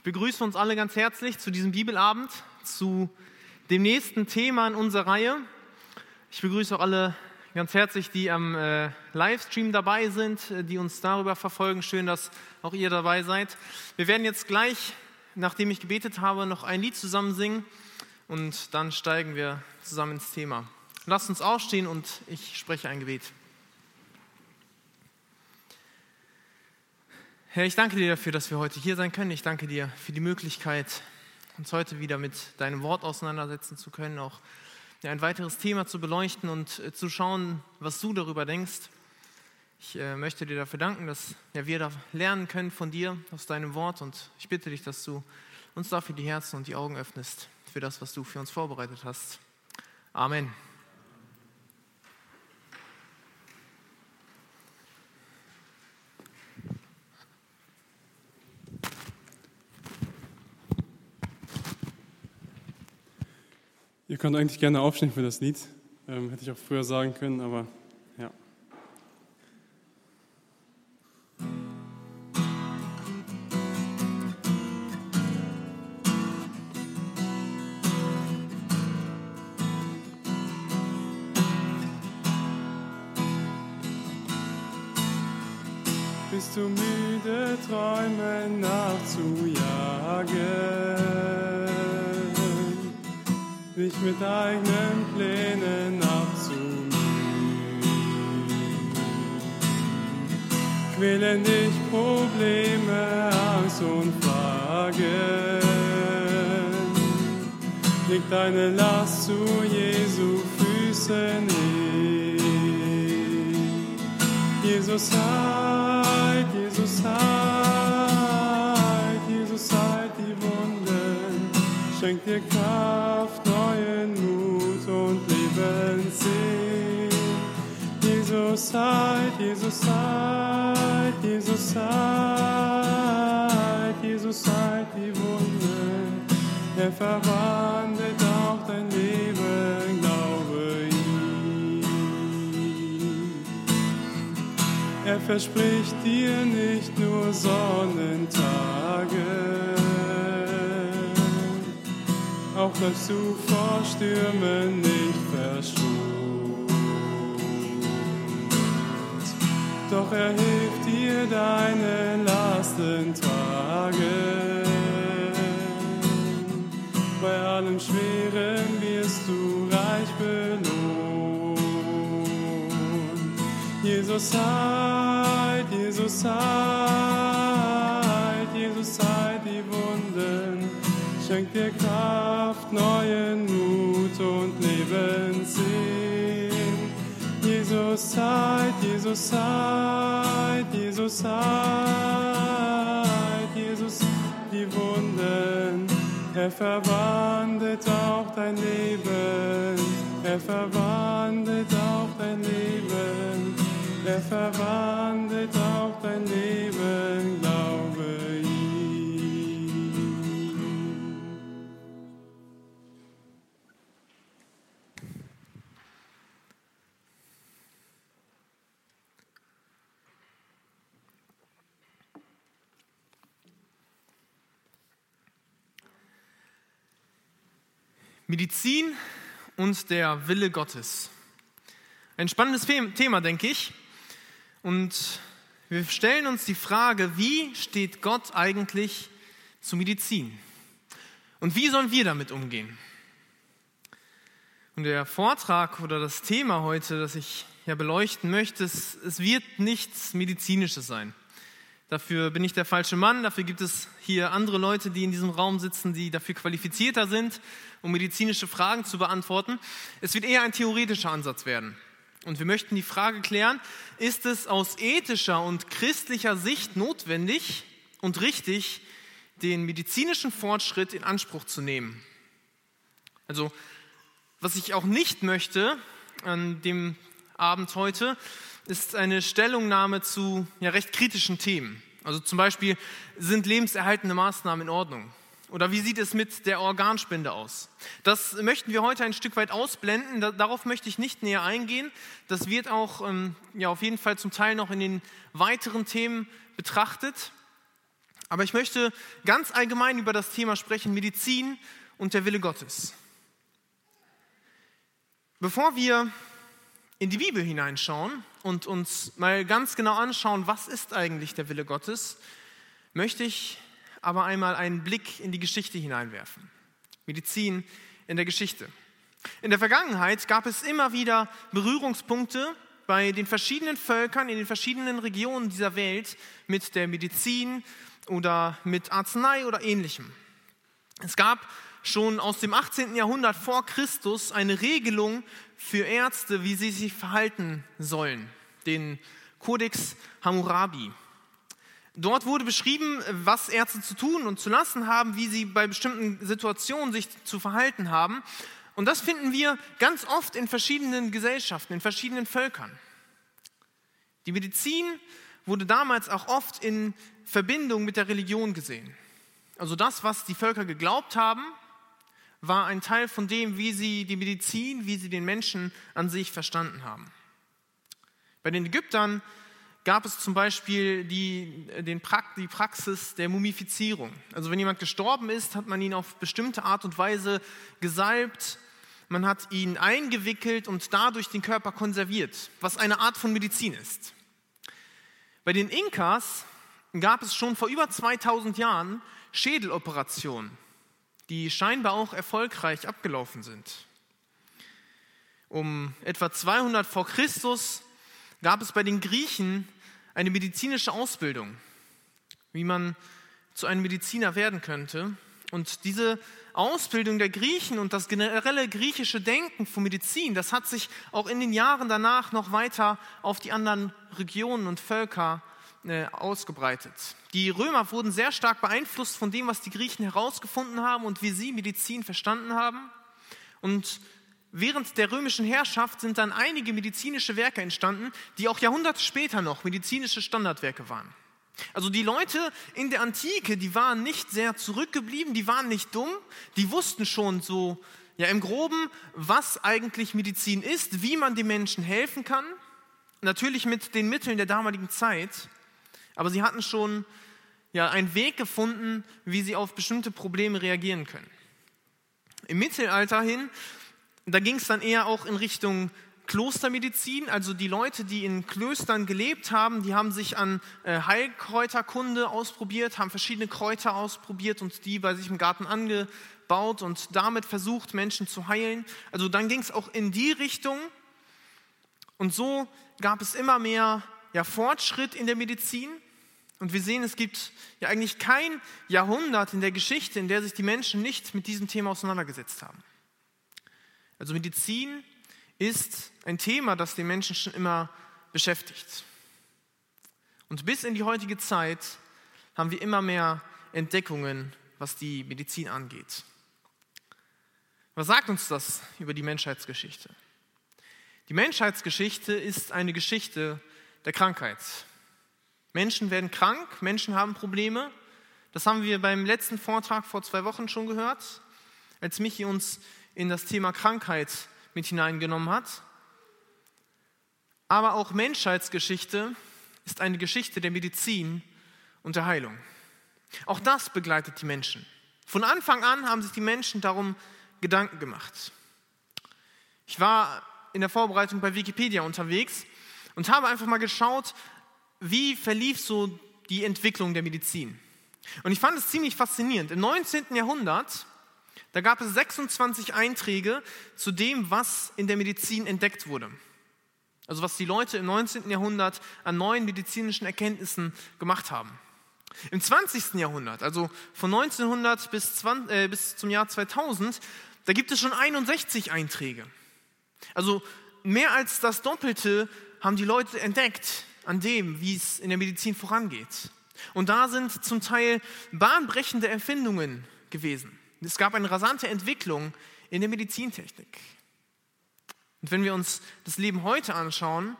Ich begrüße uns alle ganz herzlich zu diesem Bibelabend, zu dem nächsten Thema in unserer Reihe. Ich begrüße auch alle ganz herzlich, die am äh, Livestream dabei sind, äh, die uns darüber verfolgen. Schön, dass auch ihr dabei seid. Wir werden jetzt gleich, nachdem ich gebetet habe, noch ein Lied zusammen singen und dann steigen wir zusammen ins Thema. Lasst uns aufstehen und ich spreche ein Gebet. Herr, ich danke dir dafür, dass wir heute hier sein können. Ich danke dir für die Möglichkeit, uns heute wieder mit deinem Wort auseinandersetzen zu können, auch ein weiteres Thema zu beleuchten und äh, zu schauen, was du darüber denkst. Ich äh, möchte dir dafür danken, dass wir da lernen können von dir, aus deinem Wort. Und ich bitte dich, dass du uns dafür die Herzen und die Augen öffnest, für das, was du für uns vorbereitet hast. Amen. Ihr könnt eigentlich gerne aufstehen für das Lied. Ähm, hätte ich auch früher sagen können, aber ja. Bist du müde, Träume nachzujagen? Sich mit eigenen Plänen abzumühen. Quälen dich Probleme, Angst und Fragen. Leg deine Last zu Jesu Füßen hin. Jesus heilt, Jesus heilt, Jesus heilt die Wunden, schenkt dir Kraft Heilt, Jesus heilt, Jesus heilt, Jesus heilt die Wunde. Er verwandelt auch dein Leben, glaube ihm. Er verspricht dir nicht nur Sonnentage, auch läufst du vor Stürmen nicht doch er hilft dir deine Lasten tragen. Bei allem Schweren wirst du reich belohnt. Jesus heilt, Jesus heilt, Jesus heilt die Wunden, schenkt dir Kraft, neuen Mut und Lebenssinn. Jesus heilt, Jesus heilt, Jesus heilt, Jesus die Wunden. Er verwandelt auch dein Leben, er verwandelt auch dein Leben, er verwandelt auch dein Leben, Medizin und der Wille Gottes. Ein spannendes Thema, denke ich. Und wir stellen uns die Frage, wie steht Gott eigentlich zu Medizin? Und wie sollen wir damit umgehen? Und der Vortrag oder das Thema heute, das ich ja beleuchten möchte, es, es wird nichts Medizinisches sein. Dafür bin ich der falsche Mann. Dafür gibt es hier andere Leute, die in diesem Raum sitzen, die dafür qualifizierter sind, um medizinische Fragen zu beantworten. Es wird eher ein theoretischer Ansatz werden. Und wir möchten die Frage klären, ist es aus ethischer und christlicher Sicht notwendig und richtig, den medizinischen Fortschritt in Anspruch zu nehmen? Also, was ich auch nicht möchte an dem Abend heute, ist eine Stellungnahme zu ja, recht kritischen Themen. Also zum Beispiel, sind lebenserhaltende Maßnahmen in Ordnung? Oder wie sieht es mit der Organspende aus? Das möchten wir heute ein Stück weit ausblenden. darauf möchte ich nicht näher eingehen. Das wird auch ähm, ja, auf jeden Fall zum Teil noch in den weiteren Themen betrachtet. Aber ich möchte ganz allgemein über das Thema sprechen, Medizin und der Wille Gottes. Bevor wir in die Bibel hineinschauen und uns mal ganz genau anschauen, was ist eigentlich der Wille Gottes, möchte ich aber einmal einen Blick in die Geschichte hineinwerfen. Medizin in der Geschichte. In der Vergangenheit gab es immer wieder Berührungspunkte bei den verschiedenen Völkern in den verschiedenen Regionen dieser Welt mit der Medizin, oder mit Arznei oder ähnlichem. Es gab schon aus dem 18. Jahrhundert vor Christus eine Regelung für Ärzte, wie sie sich verhalten sollen, den Codex Hammurabi. Dort wurde beschrieben, was Ärzte zu tun und zu lassen haben, wie sie bei bestimmten Situationen sich zu verhalten haben. Und das finden wir ganz oft in verschiedenen Gesellschaften, in verschiedenen Völkern. Die Medizin wurde damals auch oft in Verbindung mit der Religion gesehen. Also das, was die Völker geglaubt haben, war ein Teil von dem, wie sie die Medizin, wie sie den Menschen an sich verstanden haben. Bei den Ägyptern gab es zum Beispiel die, den, die Praxis der Mumifizierung. Also wenn jemand gestorben ist, hat man ihn auf bestimmte Art und Weise gesalbt, man hat ihn eingewickelt und dadurch den Körper konserviert, was eine Art von Medizin ist. Bei den Inkas gab es schon vor über 2000 Jahren Schädeloperationen, die scheinbar auch erfolgreich abgelaufen sind. Um etwa 200 vor Christus gab es bei den Griechen eine medizinische Ausbildung, wie man zu einem Mediziner werden könnte. Und diese Ausbildung der Griechen und das generelle griechische Denken von Medizin, das hat sich auch in den Jahren danach noch weiter auf die anderen Regionen und Völker ausgebreitet. Die Römer wurden sehr stark beeinflusst von dem, was die Griechen herausgefunden haben und wie sie Medizin verstanden haben. Und während der römischen Herrschaft sind dann einige medizinische Werke entstanden, die auch Jahrhunderte später noch medizinische Standardwerke waren. Also die Leute in der Antike, die waren nicht sehr zurückgeblieben, die waren nicht dumm, die wussten schon so, ja im groben, was eigentlich Medizin ist, wie man den Menschen helfen kann, natürlich mit den Mitteln der damaligen Zeit, aber sie hatten schon ja, einen Weg gefunden, wie sie auf bestimmte Probleme reagieren können. Im Mittelalter hin, da ging es dann eher auch in Richtung Klostermedizin, also die Leute, die in Klöstern gelebt haben, die haben sich an äh, Heilkräuterkunde ausprobiert, haben verschiedene Kräuter ausprobiert und die bei sich im Garten angebaut und damit versucht, Menschen zu heilen. Also dann ging es auch in die Richtung und so gab es immer mehr ja, Fortschritt in der Medizin. Und wir sehen, es gibt ja eigentlich kein Jahrhundert in der Geschichte, in der sich die Menschen nicht mit diesem Thema auseinandergesetzt haben. Also Medizin ist ein Thema, das den Menschen schon immer beschäftigt. Und bis in die heutige Zeit haben wir immer mehr Entdeckungen, was die Medizin angeht. Was sagt uns das über die Menschheitsgeschichte? Die Menschheitsgeschichte ist eine Geschichte der Krankheit. Menschen werden krank, Menschen haben Probleme. Das haben wir beim letzten Vortrag vor zwei Wochen schon gehört, als Michi uns in das Thema Krankheit mit hineingenommen hat. Aber auch Menschheitsgeschichte ist eine Geschichte der Medizin und der Heilung. Auch das begleitet die Menschen. Von Anfang an haben sich die Menschen darum Gedanken gemacht. Ich war in der Vorbereitung bei Wikipedia unterwegs und habe einfach mal geschaut, wie verlief so die Entwicklung der Medizin. Und ich fand es ziemlich faszinierend. Im 19. Jahrhundert da gab es 26 Einträge zu dem, was in der Medizin entdeckt wurde. Also was die Leute im 19. Jahrhundert an neuen medizinischen Erkenntnissen gemacht haben. Im 20. Jahrhundert, also von 1900 bis, 20, äh, bis zum Jahr 2000, da gibt es schon 61 Einträge. Also mehr als das Doppelte haben die Leute entdeckt an dem, wie es in der Medizin vorangeht. Und da sind zum Teil bahnbrechende Erfindungen gewesen. Es gab eine rasante Entwicklung in der Medizintechnik. Und wenn wir uns das Leben heute anschauen,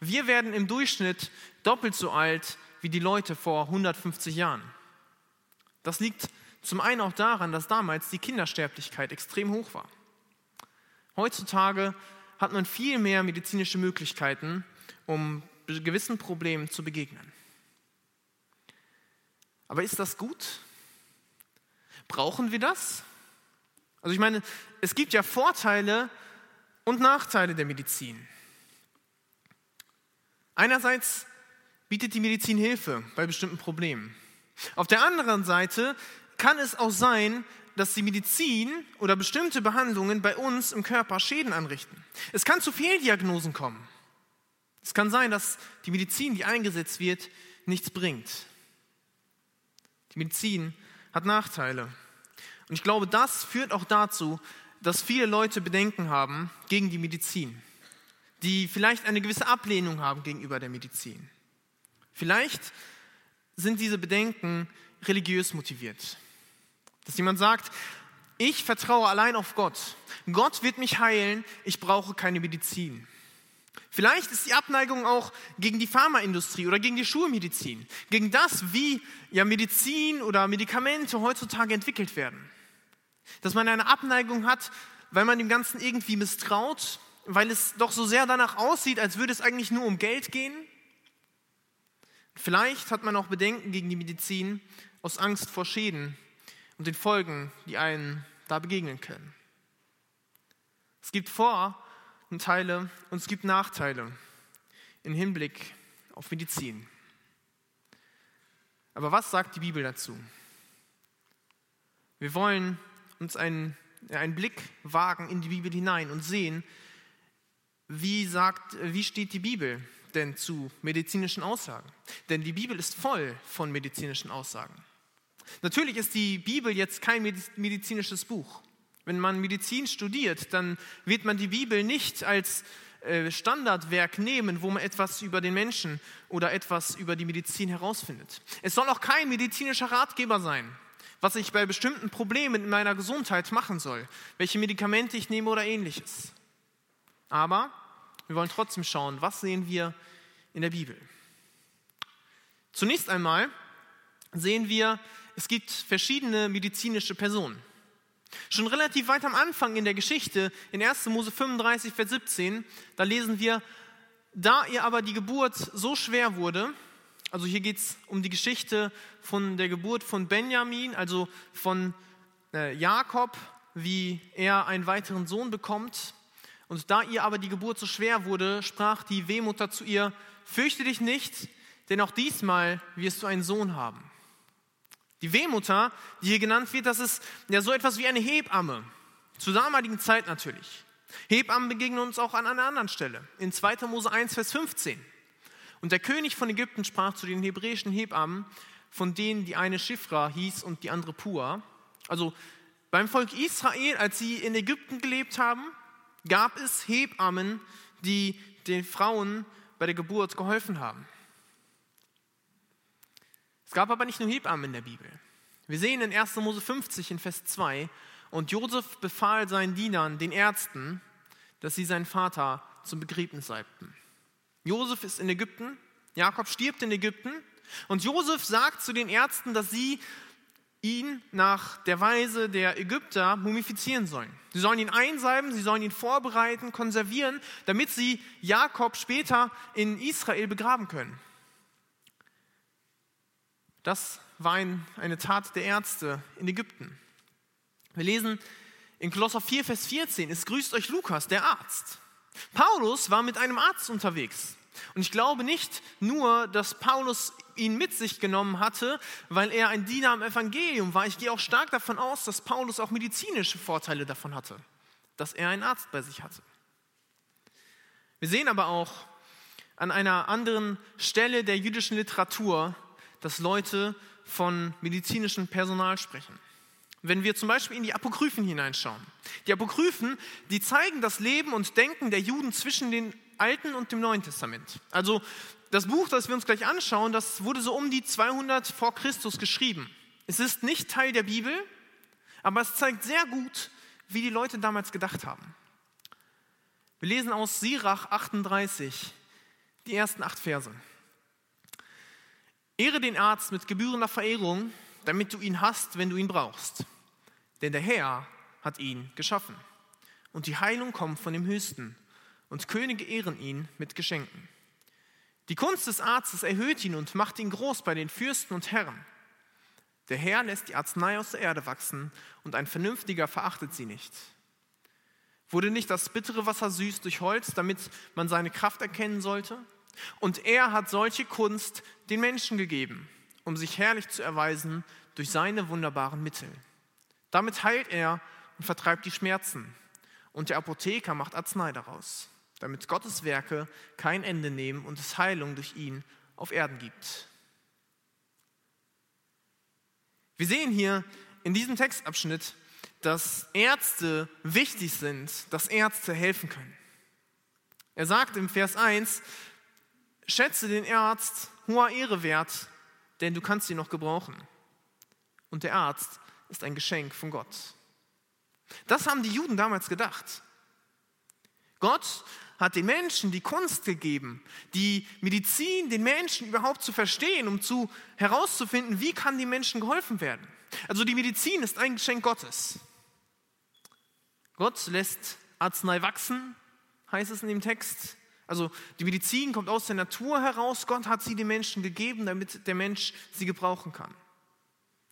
wir werden im Durchschnitt doppelt so alt wie die Leute vor 150 Jahren. Das liegt zum einen auch daran, dass damals die Kindersterblichkeit extrem hoch war. Heutzutage hat man viel mehr medizinische Möglichkeiten, um gewissen Problemen zu begegnen. Aber ist das gut? Brauchen wir das? Also ich meine, es gibt ja Vorteile und Nachteile der Medizin. Einerseits bietet die Medizin Hilfe bei bestimmten Problemen. Auf der anderen Seite kann es auch sein, dass die Medizin oder bestimmte Behandlungen bei uns im Körper Schäden anrichten. Es kann zu Fehldiagnosen kommen. Es kann sein, dass die Medizin, die eingesetzt wird, nichts bringt. Die Medizin hat Nachteile. Und ich glaube, das führt auch dazu, dass viele Leute Bedenken haben gegen die Medizin, die vielleicht eine gewisse Ablehnung haben gegenüber der Medizin. Vielleicht sind diese Bedenken religiös motiviert. Dass jemand sagt, ich vertraue allein auf Gott. Gott wird mich heilen, ich brauche keine Medizin. Vielleicht ist die Abneigung auch gegen die Pharmaindustrie oder gegen die Schulmedizin, gegen das, wie ja Medizin oder Medikamente heutzutage entwickelt werden. Dass man eine Abneigung hat, weil man dem Ganzen irgendwie misstraut, weil es doch so sehr danach aussieht, als würde es eigentlich nur um Geld gehen. Vielleicht hat man auch Bedenken gegen die Medizin aus Angst vor Schäden und den Folgen, die einen da begegnen können. Es gibt Vor- und Teile und es gibt Nachteile im Hinblick auf Medizin. Aber was sagt die Bibel dazu? Wir wollen uns einen, einen Blick wagen in die Bibel hinein und sehen, wie, sagt, wie steht die Bibel denn zu medizinischen Aussagen? Denn die Bibel ist voll von medizinischen Aussagen. Natürlich ist die Bibel jetzt kein medizinisches Buch. Wenn man Medizin studiert, dann wird man die Bibel nicht als äh, Standardwerk nehmen, wo man etwas über den Menschen oder etwas über die Medizin herausfindet. Es soll auch kein medizinischer Ratgeber sein was ich bei bestimmten Problemen in meiner Gesundheit machen soll, welche Medikamente ich nehme oder ähnliches. Aber wir wollen trotzdem schauen, was sehen wir in der Bibel. Zunächst einmal sehen wir, es gibt verschiedene medizinische Personen. Schon relativ weit am Anfang in der Geschichte, in 1. Mose 35, Vers 17, da lesen wir, da ihr aber die Geburt so schwer wurde, also hier geht es um die Geschichte von der Geburt von Benjamin, also von äh, Jakob, wie er einen weiteren Sohn bekommt. Und da ihr aber die Geburt so schwer wurde, sprach die Wehmutter zu ihr, fürchte dich nicht, denn auch diesmal wirst du einen Sohn haben. Die Wehmutter, die hier genannt wird, das ist ja so etwas wie eine Hebamme. Zur damaligen Zeit natürlich. Hebammen begegnen uns auch an einer anderen Stelle. In 2. Mose 1, Vers 15. Und der König von Ägypten sprach zu den hebräischen Hebammen, von denen die eine Shifra hieß und die andere Pua. Also beim Volk Israel, als sie in Ägypten gelebt haben, gab es Hebammen, die den Frauen bei der Geburt geholfen haben. Es gab aber nicht nur Hebammen in der Bibel. Wir sehen in 1. Mose 50 in Vers 2, und Josef befahl seinen Dienern, den Ärzten, dass sie seinen Vater zum Begräbnis salbten. Josef ist in Ägypten, Jakob stirbt in Ägypten und Josef sagt zu den Ärzten, dass sie ihn nach der Weise der Ägypter mumifizieren sollen. Sie sollen ihn einsalben, sie sollen ihn vorbereiten, konservieren, damit sie Jakob später in Israel begraben können. Das war ein, eine Tat der Ärzte in Ägypten. Wir lesen in Kolosser 4, Vers 14, es grüßt euch Lukas, der Arzt. Paulus war mit einem Arzt unterwegs. Und ich glaube nicht nur, dass Paulus ihn mit sich genommen hatte, weil er ein Diener am Evangelium war. Ich gehe auch stark davon aus, dass Paulus auch medizinische Vorteile davon hatte, dass er einen Arzt bei sich hatte. Wir sehen aber auch an einer anderen Stelle der jüdischen Literatur, dass Leute von medizinischem Personal sprechen. Wenn wir zum Beispiel in die Apokryphen hineinschauen. Die Apokryphen, die zeigen das Leben und Denken der Juden zwischen den Alten und dem Neuen Testament. Also das Buch, das wir uns gleich anschauen, das wurde so um die 200 vor Christus geschrieben. Es ist nicht Teil der Bibel, aber es zeigt sehr gut, wie die Leute damals gedacht haben. Wir lesen aus Sirach 38 die ersten acht Verse. Ehre den Arzt mit gebührender Verehrung, damit du ihn hast, wenn du ihn brauchst. Denn der Herr hat ihn geschaffen. Und die Heilung kommt von dem Höchsten und Könige ehren ihn mit Geschenken. Die Kunst des Arztes erhöht ihn und macht ihn groß bei den Fürsten und Herren. Der Herr lässt die Arznei aus der Erde wachsen und ein Vernünftiger verachtet sie nicht. Wurde nicht das bittere Wasser süß durch Holz, damit man seine Kraft erkennen sollte? Und er hat solche Kunst den Menschen gegeben, um sich herrlich zu erweisen durch seine wunderbaren Mittel. Damit heilt er und vertreibt die Schmerzen. Und der Apotheker macht Arznei daraus, damit Gottes Werke kein Ende nehmen und es Heilung durch ihn auf Erden gibt. Wir sehen hier in diesem Textabschnitt, dass Ärzte wichtig sind, dass Ärzte helfen können. Er sagt im Vers 1, schätze den Arzt hoher Ehre wert, denn du kannst ihn noch gebrauchen. Und der Arzt ist ein Geschenk von Gott. Das haben die Juden damals gedacht. Gott hat den Menschen die Kunst gegeben, die Medizin den Menschen überhaupt zu verstehen, um zu herauszufinden, wie kann den Menschen geholfen werden. Also die Medizin ist ein Geschenk Gottes. Gott lässt Arznei wachsen, heißt es in dem Text. Also die Medizin kommt aus der Natur heraus. Gott hat sie den Menschen gegeben, damit der Mensch sie gebrauchen kann.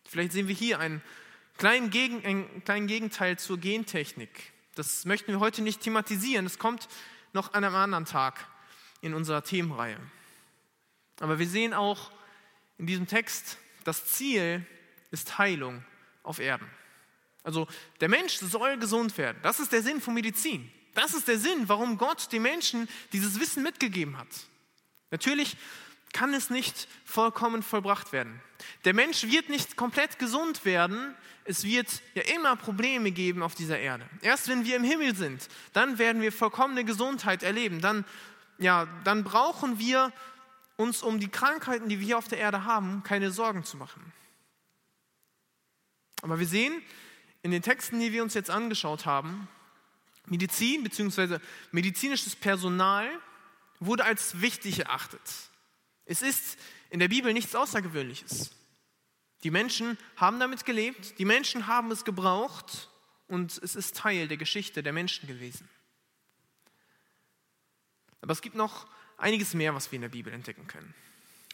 Vielleicht sehen wir hier einen kleinen, Gegen, einen kleinen Gegenteil zur Gentechnik. Das möchten wir heute nicht thematisieren. Das kommt noch an einem anderen Tag in unserer Themenreihe. Aber wir sehen auch in diesem Text, das Ziel ist Heilung auf Erden. Also der Mensch soll gesund werden. Das ist der Sinn von Medizin. Das ist der Sinn, warum Gott den Menschen dieses Wissen mitgegeben hat. Natürlich kann es nicht vollkommen vollbracht werden. Der Mensch wird nicht komplett gesund werden. Es wird ja immer Probleme geben auf dieser Erde. Erst wenn wir im Himmel sind, dann werden wir vollkommene Gesundheit erleben. Dann, ja, dann brauchen wir uns um die Krankheiten, die wir hier auf der Erde haben, keine Sorgen zu machen. Aber wir sehen, in den Texten, die wir uns jetzt angeschaut haben, Medizin bzw. medizinisches Personal wurde als wichtig erachtet. Es ist in der Bibel nichts Außergewöhnliches. Die Menschen haben damit gelebt, die Menschen haben es gebraucht und es ist Teil der Geschichte der Menschen gewesen. Aber es gibt noch einiges mehr, was wir in der Bibel entdecken können.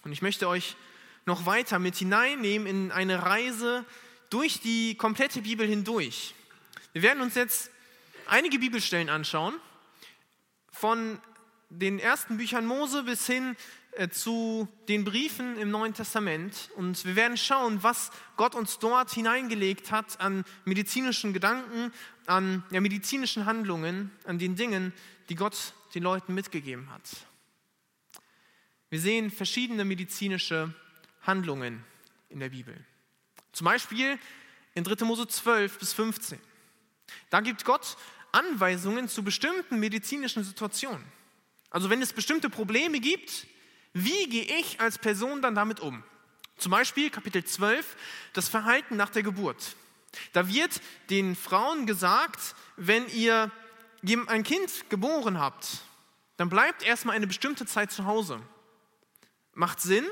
Und ich möchte euch noch weiter mit hineinnehmen in eine Reise durch die komplette Bibel hindurch. Wir werden uns jetzt einige Bibelstellen anschauen, von den ersten Büchern Mose bis hin äh, zu den Briefen im Neuen Testament. Und wir werden schauen, was Gott uns dort hineingelegt hat an medizinischen Gedanken, an ja, medizinischen Handlungen, an den Dingen, die Gott den Leuten mitgegeben hat. Wir sehen verschiedene medizinische Handlungen in der Bibel. Zum Beispiel in 3. Mose 12 bis 15. Da gibt Gott Anweisungen zu bestimmten medizinischen Situationen. Also wenn es bestimmte Probleme gibt, wie gehe ich als Person dann damit um? Zum Beispiel Kapitel 12, das Verhalten nach der Geburt. Da wird den Frauen gesagt, wenn ihr ein Kind geboren habt, dann bleibt erstmal eine bestimmte Zeit zu Hause. Macht Sinn.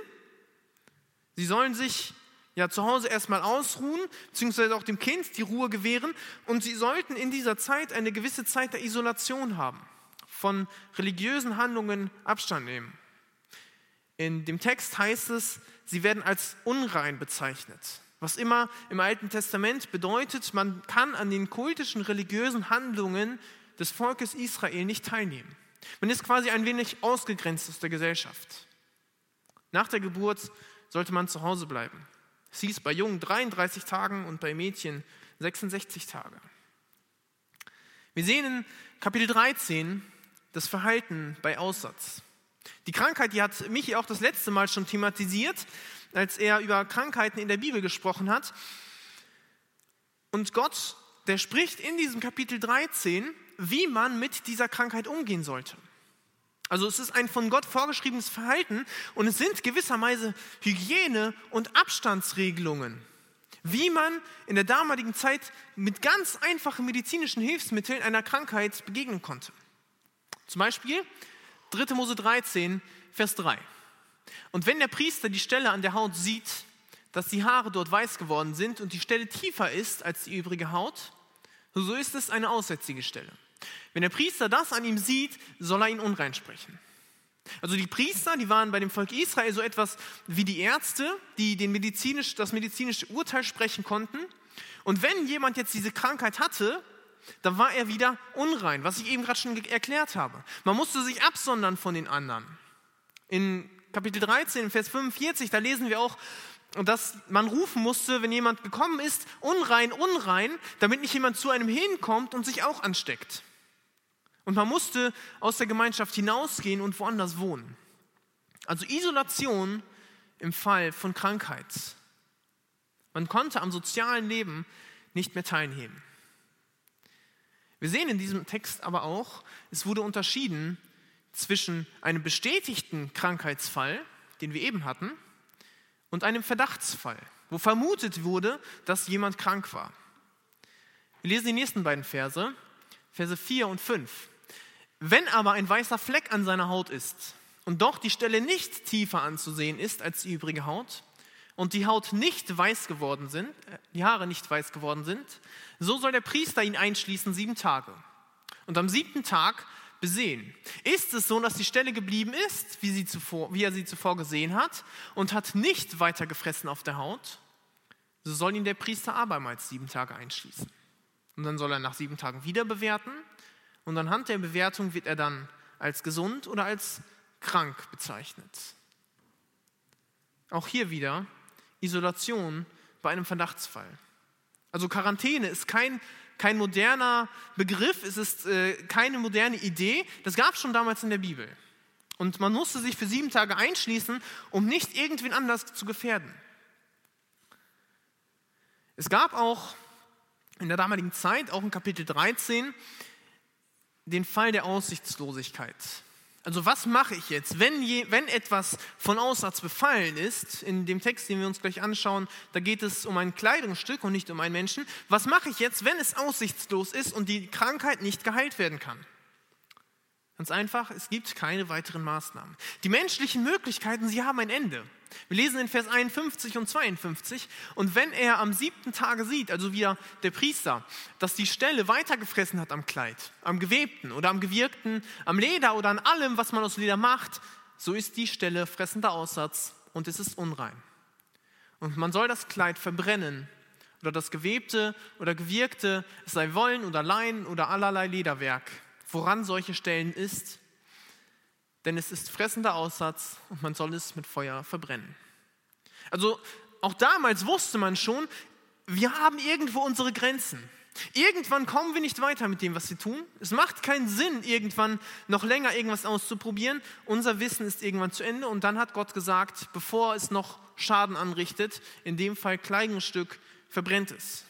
Sie sollen sich ja zu Hause erstmal ausruhen, beziehungsweise auch dem Kind die Ruhe gewähren. Und sie sollten in dieser Zeit eine gewisse Zeit der Isolation haben, von religiösen Handlungen Abstand nehmen. In dem Text heißt es, sie werden als unrein bezeichnet. Was immer im Alten Testament bedeutet, man kann an den kultischen religiösen Handlungen des Volkes Israel nicht teilnehmen. Man ist quasi ein wenig ausgegrenzt aus der Gesellschaft. Nach der Geburt sollte man zu Hause bleiben. Hieß bei Jungen 33 Tagen und bei Mädchen 66 Tage. Wir sehen in Kapitel 13 das Verhalten bei Aussatz. Die Krankheit, die hat Michi auch das letzte Mal schon thematisiert, als er über Krankheiten in der Bibel gesprochen hat. Und Gott, der spricht in diesem Kapitel 13, wie man mit dieser Krankheit umgehen sollte. Also es ist ein von Gott vorgeschriebenes Verhalten und es sind gewisserweise Hygiene- und Abstandsregelungen, wie man in der damaligen Zeit mit ganz einfachen medizinischen Hilfsmitteln einer Krankheit begegnen konnte. Zum Beispiel 3. Mose 13, Vers 3. Und wenn der Priester die Stelle an der Haut sieht, dass die Haare dort weiß geworden sind und die Stelle tiefer ist als die übrige Haut, so ist es eine aussätzige Stelle. Wenn der Priester das an ihm sieht, soll er ihn unrein sprechen. Also die Priester, die waren bei dem Volk Israel so etwas wie die Ärzte, die den medizinisch, das medizinische Urteil sprechen konnten. Und wenn jemand jetzt diese Krankheit hatte, dann war er wieder unrein, was ich eben gerade schon erklärt habe. Man musste sich absondern von den anderen. In Kapitel 13, Vers 45, da lesen wir auch, dass man rufen musste, wenn jemand gekommen ist, unrein, unrein, damit nicht jemand zu einem hinkommt und sich auch ansteckt. Und man musste aus der Gemeinschaft hinausgehen und woanders wohnen. Also Isolation im Fall von Krankheit. Man konnte am sozialen Leben nicht mehr teilnehmen. Wir sehen in diesem Text aber auch, es wurde unterschieden zwischen einem bestätigten Krankheitsfall, den wir eben hatten, und einem Verdachtsfall, wo vermutet wurde, dass jemand krank war. Wir lesen die nächsten beiden Verse, Verse 4 und 5. Wenn aber ein weißer Fleck an seiner Haut ist und doch die Stelle nicht tiefer anzusehen ist als die übrige Haut und die Haut nicht weiß geworden sind, äh, die Haare nicht weiß geworden sind, so soll der Priester ihn einschließen sieben Tage. Und am siebten Tag besehen. Ist es so, dass die Stelle geblieben ist, wie, zuvor, wie er sie zuvor gesehen hat, und hat nicht weiter gefressen auf der Haut, so soll ihn der Priester abermals sieben Tage einschließen. Und dann soll er nach sieben Tagen wieder bewerten und anhand der Bewertung wird er dann als gesund oder als krank bezeichnet. Auch hier wieder Isolation bei einem Verdachtsfall. Also Quarantäne ist kein, kein moderner Begriff, es ist äh, keine moderne Idee. Das gab es schon damals in der Bibel. Und man musste sich für sieben Tage einschließen, um nicht irgendwen anders zu gefährden. Es gab auch in der damaligen Zeit, auch in Kapitel 13, den Fall der Aussichtslosigkeit. Also was mache ich jetzt, wenn, je, wenn etwas von Aussatz befallen ist? In dem Text, den wir uns gleich anschauen, da geht es um ein Kleidungsstück und nicht um einen Menschen. Was mache ich jetzt, wenn es aussichtslos ist und die Krankheit nicht geheilt werden kann? Ganz einfach, es gibt keine weiteren Maßnahmen. Die menschlichen Möglichkeiten, sie haben ein Ende. Wir lesen in Vers 51 und 52, und wenn er am siebten Tage sieht, also wie der Priester, dass die Stelle weitergefressen hat am Kleid, am gewebten oder am gewirkten, am Leder oder an allem, was man aus Leder macht, so ist die Stelle fressender Aussatz und es ist unrein. Und man soll das Kleid verbrennen oder das gewebte oder gewirkte, es sei Wollen oder Leinen oder allerlei Lederwerk woran solche Stellen ist, denn es ist fressender Aussatz und man soll es mit Feuer verbrennen. Also auch damals wusste man schon, wir haben irgendwo unsere Grenzen. Irgendwann kommen wir nicht weiter mit dem, was wir tun. Es macht keinen Sinn, irgendwann noch länger irgendwas auszuprobieren. Unser Wissen ist irgendwann zu Ende und dann hat Gott gesagt, bevor es noch Schaden anrichtet, in dem Fall Kleidungsstück, verbrennt es.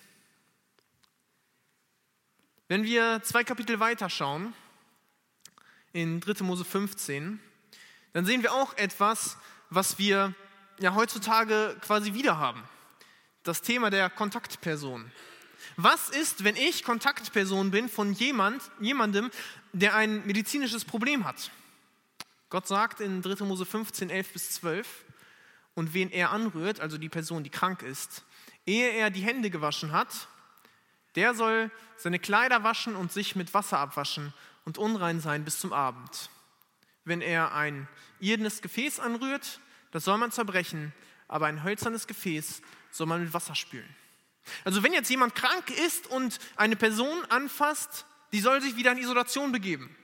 Wenn wir zwei Kapitel weiter schauen, in 3. Mose 15, dann sehen wir auch etwas, was wir ja heutzutage quasi wieder haben. Das Thema der Kontaktperson. Was ist, wenn ich Kontaktperson bin von jemand, jemandem, der ein medizinisches Problem hat? Gott sagt in 3. Mose 15, 11 bis 12, und wen er anrührt, also die Person, die krank ist, ehe er die Hände gewaschen hat der soll seine Kleider waschen und sich mit Wasser abwaschen und unrein sein bis zum Abend. Wenn er ein irdenes Gefäß anrührt, das soll man zerbrechen, aber ein hölzernes Gefäß soll man mit Wasser spülen. Also wenn jetzt jemand krank ist und eine Person anfasst, die soll sich wieder in Isolation begeben.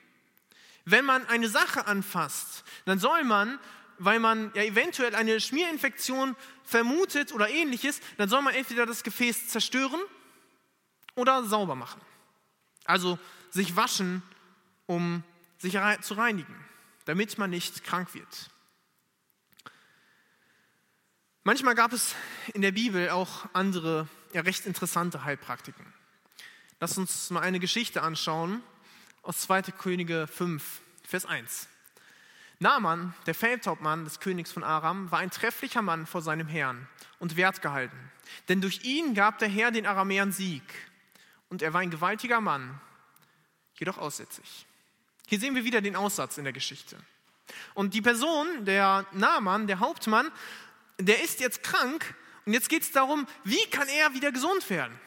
Wenn man eine Sache anfasst, dann soll man, weil man ja eventuell eine Schmierinfektion vermutet oder ähnliches, dann soll man entweder das Gefäß zerstören oder sauber machen. Also sich waschen, um sich zu reinigen, damit man nicht krank wird. Manchmal gab es in der Bibel auch andere, ja recht interessante Heilpraktiken. Lass uns mal eine Geschichte anschauen aus 2. Könige 5, Vers 1. Naaman, der Feldhauptmann des Königs von Aram, war ein trefflicher Mann vor seinem Herrn und wertgehalten. Denn durch ihn gab der Herr den Aramäern Sieg und er war ein gewaltiger Mann, jedoch aussätzig. Hier sehen wir wieder den Aussatz in der Geschichte. Und die Person, der Naaman, der Hauptmann, der ist jetzt krank und jetzt geht es darum, wie kann er wieder gesund werden?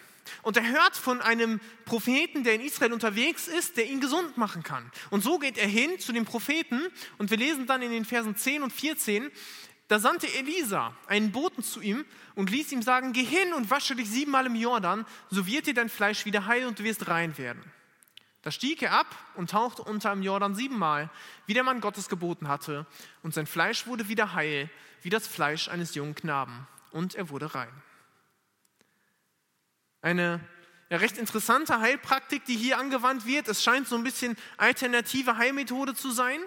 und er hört von einem Propheten, der in Israel unterwegs ist, der ihn gesund machen kann. Und so geht er hin zu dem Propheten und wir lesen dann in den Versen 10 und 14, da sandte Elisa einen Boten zu ihm und ließ ihm sagen, geh hin und wasche dich siebenmal im Jordan, so wird dir dein Fleisch wieder heil und du wirst rein werden. Da stieg er ab und tauchte unter im Jordan siebenmal, wie der Mann Gottes geboten hatte, und sein Fleisch wurde wieder heil, wie das Fleisch eines jungen Knaben, und er wurde rein. Eine ja, recht interessante Heilpraktik, die hier angewandt wird. Es scheint so ein bisschen alternative Heilmethode zu sein,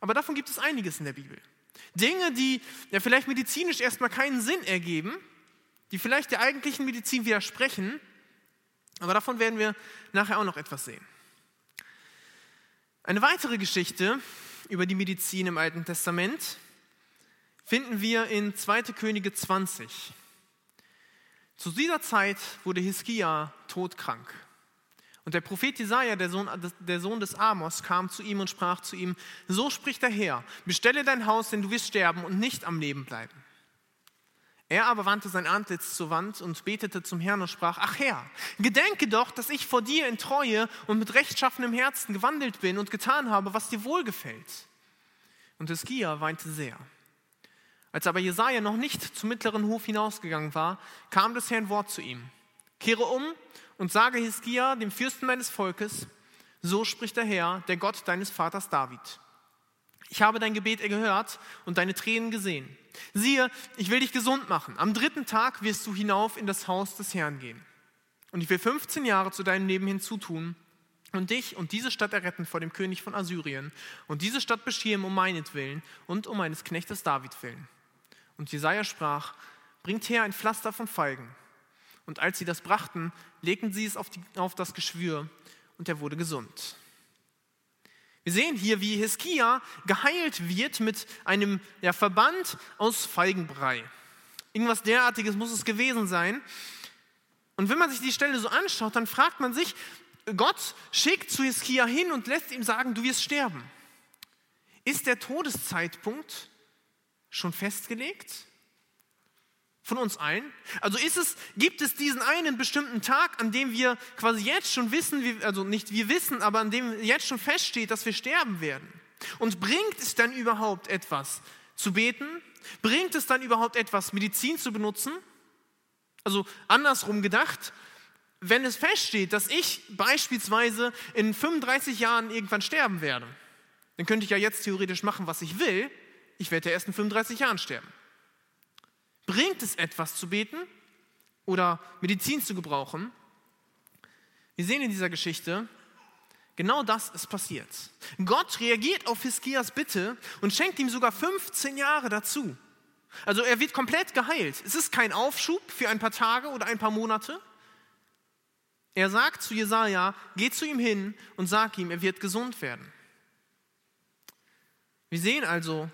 aber davon gibt es einiges in der Bibel. Dinge, die ja vielleicht medizinisch erstmal keinen Sinn ergeben, die vielleicht der eigentlichen Medizin widersprechen, aber davon werden wir nachher auch noch etwas sehen. Eine weitere Geschichte über die Medizin im Alten Testament finden wir in 2. Könige 20. Zu dieser Zeit wurde Hiskia todkrank. Und der Prophet Jesaja, der Sohn, der Sohn des Amos, kam zu ihm und sprach zu ihm: So spricht der Herr: Bestelle dein Haus, denn du wirst sterben und nicht am Leben bleiben. Er aber wandte sein Antlitz zur Wand und betete zum Herrn und sprach, ach Herr, gedenke doch, dass ich vor dir in Treue und mit rechtschaffenem Herzen gewandelt bin und getan habe, was dir wohlgefällt. Und Hiskia weinte sehr. Als aber Jesaja noch nicht zum mittleren Hof hinausgegangen war, kam des Herrn Wort zu ihm. Kehre um und sage Hiskia, dem Fürsten meines Volkes, so spricht der Herr, der Gott deines Vaters David. Ich habe dein Gebet gehört und deine Tränen gesehen. Siehe, ich will dich gesund machen. Am dritten Tag wirst du hinauf in das Haus des Herrn gehen. Und ich will 15 Jahre zu deinem Leben hinzutun und dich und diese Stadt erretten vor dem König von Assyrien und diese Stadt beschirmen um meinetwillen und um meines Knechtes David willen. Und Jesaja sprach: Bringt her ein Pflaster von Feigen. Und als sie das brachten, legten sie es auf, die, auf das Geschwür und er wurde gesund. Wir sehen hier, wie Hiskia geheilt wird mit einem ja, Verband aus Feigenbrei. Irgendwas derartiges muss es gewesen sein. Und wenn man sich die Stelle so anschaut, dann fragt man sich, Gott schickt zu Hiskia hin und lässt ihm sagen, du wirst sterben. Ist der Todeszeitpunkt schon festgelegt? Von uns allen? Also ist es, gibt es diesen einen bestimmten Tag, an dem wir quasi jetzt schon wissen, also nicht wir wissen, aber an dem jetzt schon feststeht, dass wir sterben werden? Und bringt es dann überhaupt etwas zu beten? Bringt es dann überhaupt etwas, Medizin zu benutzen? Also andersrum gedacht, wenn es feststeht, dass ich beispielsweise in 35 Jahren irgendwann sterben werde, dann könnte ich ja jetzt theoretisch machen, was ich will. Ich werde ja erst in 35 Jahren sterben. Bringt es etwas zu beten oder Medizin zu gebrauchen? Wir sehen in dieser Geschichte, genau das ist passiert. Gott reagiert auf Hiskias Bitte und schenkt ihm sogar 15 Jahre dazu. Also er wird komplett geheilt. Es ist kein Aufschub für ein paar Tage oder ein paar Monate. Er sagt zu Jesaja: Geh zu ihm hin und sag ihm, er wird gesund werden. Wir sehen also,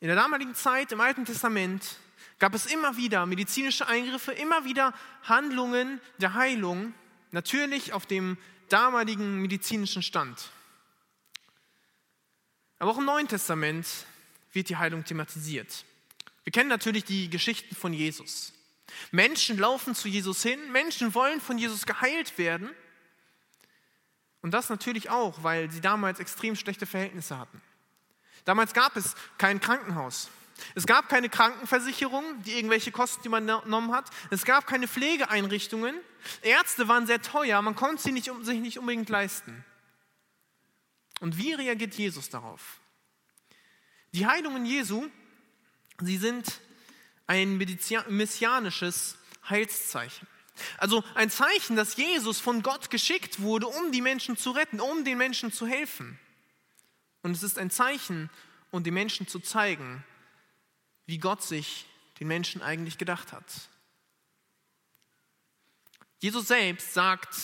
in der damaligen Zeit im Alten Testament gab es immer wieder medizinische Eingriffe, immer wieder Handlungen der Heilung, natürlich auf dem damaligen medizinischen Stand. Aber auch im Neuen Testament wird die Heilung thematisiert. Wir kennen natürlich die Geschichten von Jesus. Menschen laufen zu Jesus hin, Menschen wollen von Jesus geheilt werden. Und das natürlich auch, weil sie damals extrem schlechte Verhältnisse hatten. Damals gab es kein Krankenhaus. Es gab keine Krankenversicherung, die irgendwelche Kosten, genommen hat. Es gab keine Pflegeeinrichtungen. Ärzte waren sehr teuer, man konnte sie nicht, sich nicht unbedingt leisten. Und wie reagiert Jesus darauf? Die Heilungen Jesu, sie sind ein messianisches Heilszeichen. Also ein Zeichen, dass Jesus von Gott geschickt wurde, um die Menschen zu retten, um den Menschen zu helfen. Und es ist ein Zeichen, um den Menschen zu zeigen, wie Gott sich den Menschen eigentlich gedacht hat. Jesus selbst sagt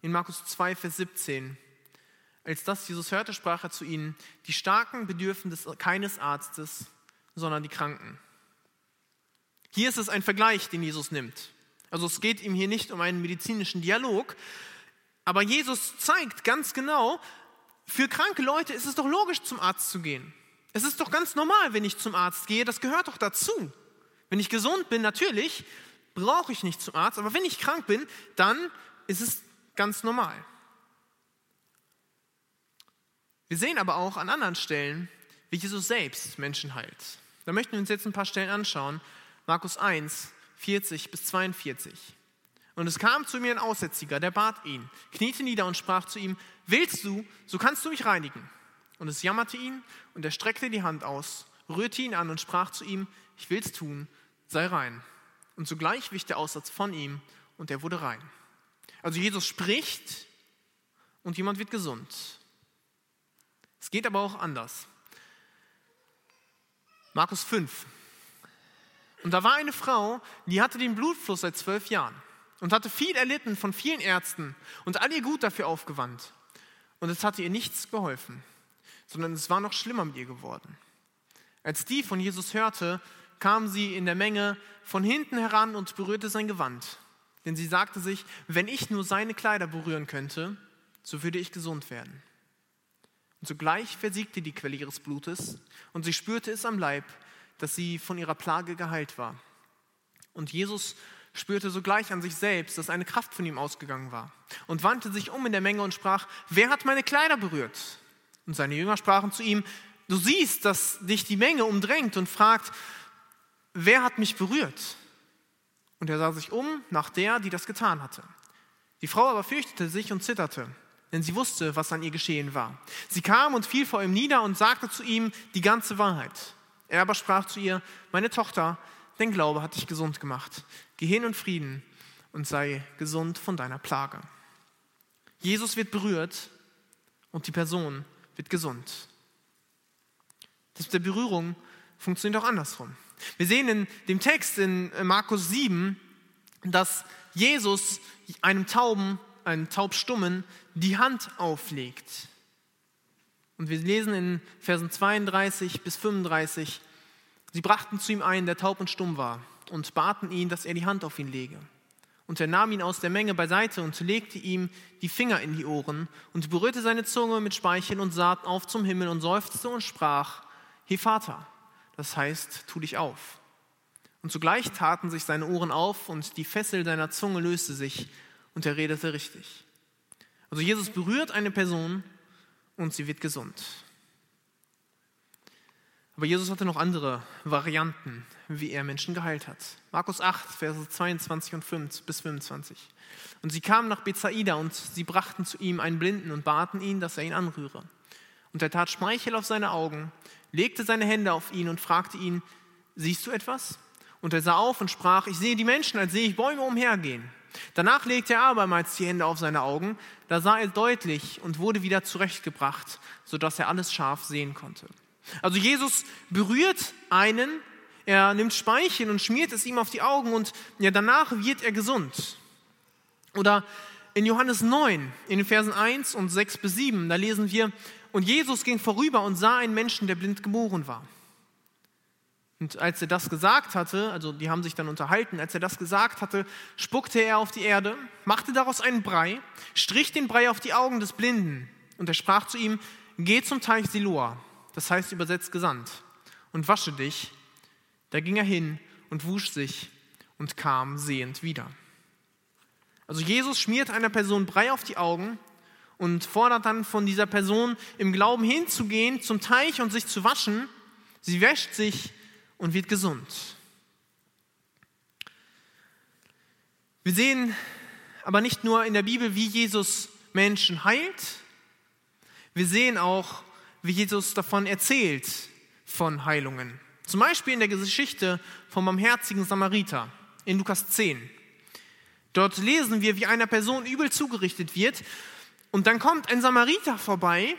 in Markus 2, Vers 17, als das Jesus hörte, sprach er zu ihnen, die Starken bedürfen des, keines Arztes, sondern die Kranken. Hier ist es ein Vergleich, den Jesus nimmt. Also es geht ihm hier nicht um einen medizinischen Dialog, aber Jesus zeigt ganz genau, für kranke Leute ist es doch logisch, zum Arzt zu gehen. Es ist doch ganz normal, wenn ich zum Arzt gehe, das gehört doch dazu. Wenn ich gesund bin, natürlich brauche ich nicht zum Arzt, aber wenn ich krank bin, dann ist es ganz normal. Wir sehen aber auch an anderen Stellen, wie Jesus selbst Menschen heilt. Da möchten wir uns jetzt ein paar Stellen anschauen. Markus 1, 40 bis 42. Und es kam zu mir ein Aussätziger, der bat ihn, kniete nieder und sprach zu ihm, willst du, so kannst du mich reinigen. Und es jammerte ihn, und er streckte die Hand aus, rührte ihn an und sprach zu ihm, ich will's tun, sei rein. Und sogleich wich der Aussatz von ihm, und er wurde rein. Also Jesus spricht, und jemand wird gesund. Es geht aber auch anders. Markus 5. Und da war eine Frau, die hatte den Blutfluss seit zwölf Jahren und hatte viel erlitten von vielen Ärzten und all ihr Gut dafür aufgewandt. Und es hatte ihr nichts geholfen, sondern es war noch schlimmer mit ihr geworden. Als die von Jesus hörte, kam sie in der Menge von hinten heran und berührte sein Gewand. Denn sie sagte sich, wenn ich nur seine Kleider berühren könnte, so würde ich gesund werden. Und sogleich versiegte die Quelle ihres Blutes und sie spürte es am Leib, dass sie von ihrer Plage geheilt war. Und Jesus spürte sogleich an sich selbst, dass eine Kraft von ihm ausgegangen war und wandte sich um in der Menge und sprach, wer hat meine Kleider berührt? Und seine Jünger sprachen zu ihm, du siehst, dass dich die Menge umdrängt und fragt, wer hat mich berührt? Und er sah sich um nach der, die das getan hatte. Die Frau aber fürchtete sich und zitterte, denn sie wusste, was an ihr geschehen war. Sie kam und fiel vor ihm nieder und sagte zu ihm die ganze Wahrheit. Er aber sprach zu ihr, meine Tochter, dein Glaube hat dich gesund gemacht. Geh hin in Frieden und sei gesund von deiner Plage. Jesus wird berührt und die Person wird gesund. Das mit der Berührung funktioniert auch andersrum. Wir sehen in dem Text in Markus 7, dass Jesus einem Tauben, einem Taubstummen, die Hand auflegt. Und wir lesen in Versen 32 bis 35, sie brachten zu ihm einen, der taub und stumm war, und baten ihn, dass er die Hand auf ihn lege. Und er nahm ihn aus der Menge beiseite und legte ihm die Finger in die Ohren und berührte seine Zunge mit Speichel und sah auf zum Himmel und seufzte und sprach, He Vater, das heißt, tu dich auf. Und zugleich taten sich seine Ohren auf und die Fessel seiner Zunge löste sich und er redete richtig. Also Jesus berührt eine Person und sie wird gesund. Aber Jesus hatte noch andere Varianten, wie er Menschen geheilt hat. Markus 8, Verse 22 und 5 bis 25. Und sie kamen nach Bethsaida und sie brachten zu ihm einen Blinden und baten ihn, dass er ihn anrühre. Und er tat Speichel auf seine Augen, legte seine Hände auf ihn und fragte ihn, siehst du etwas? Und er sah auf und sprach, ich sehe die Menschen, als sehe ich Bäume umhergehen. Danach legte er abermals die Hände auf seine Augen, da sah er deutlich und wurde wieder zurechtgebracht, sodass er alles scharf sehen konnte. Also Jesus berührt einen, er nimmt Speichel und schmiert es ihm auf die Augen und ja, danach wird er gesund. Oder in Johannes 9, in den Versen 1 und 6 bis 7, da lesen wir, und Jesus ging vorüber und sah einen Menschen, der blind geboren war. Und als er das gesagt hatte, also die haben sich dann unterhalten, als er das gesagt hatte, spuckte er auf die Erde, machte daraus einen Brei, strich den Brei auf die Augen des Blinden und er sprach zu ihm, geh zum Teich Siloa, das heißt übersetzt gesandt, und wasche dich. Da ging er hin und wusch sich und kam sehend wieder. Also Jesus schmiert einer Person Brei auf die Augen und fordert dann von dieser Person im Glauben hinzugehen zum Teich und sich zu waschen. Sie wäscht sich und wird gesund. Wir sehen aber nicht nur in der Bibel, wie Jesus Menschen heilt, wir sehen auch, wie Jesus davon erzählt, von Heilungen. Zum Beispiel in der Geschichte vom barmherzigen Samariter in Lukas 10. Dort lesen wir, wie einer Person übel zugerichtet wird und dann kommt ein Samariter vorbei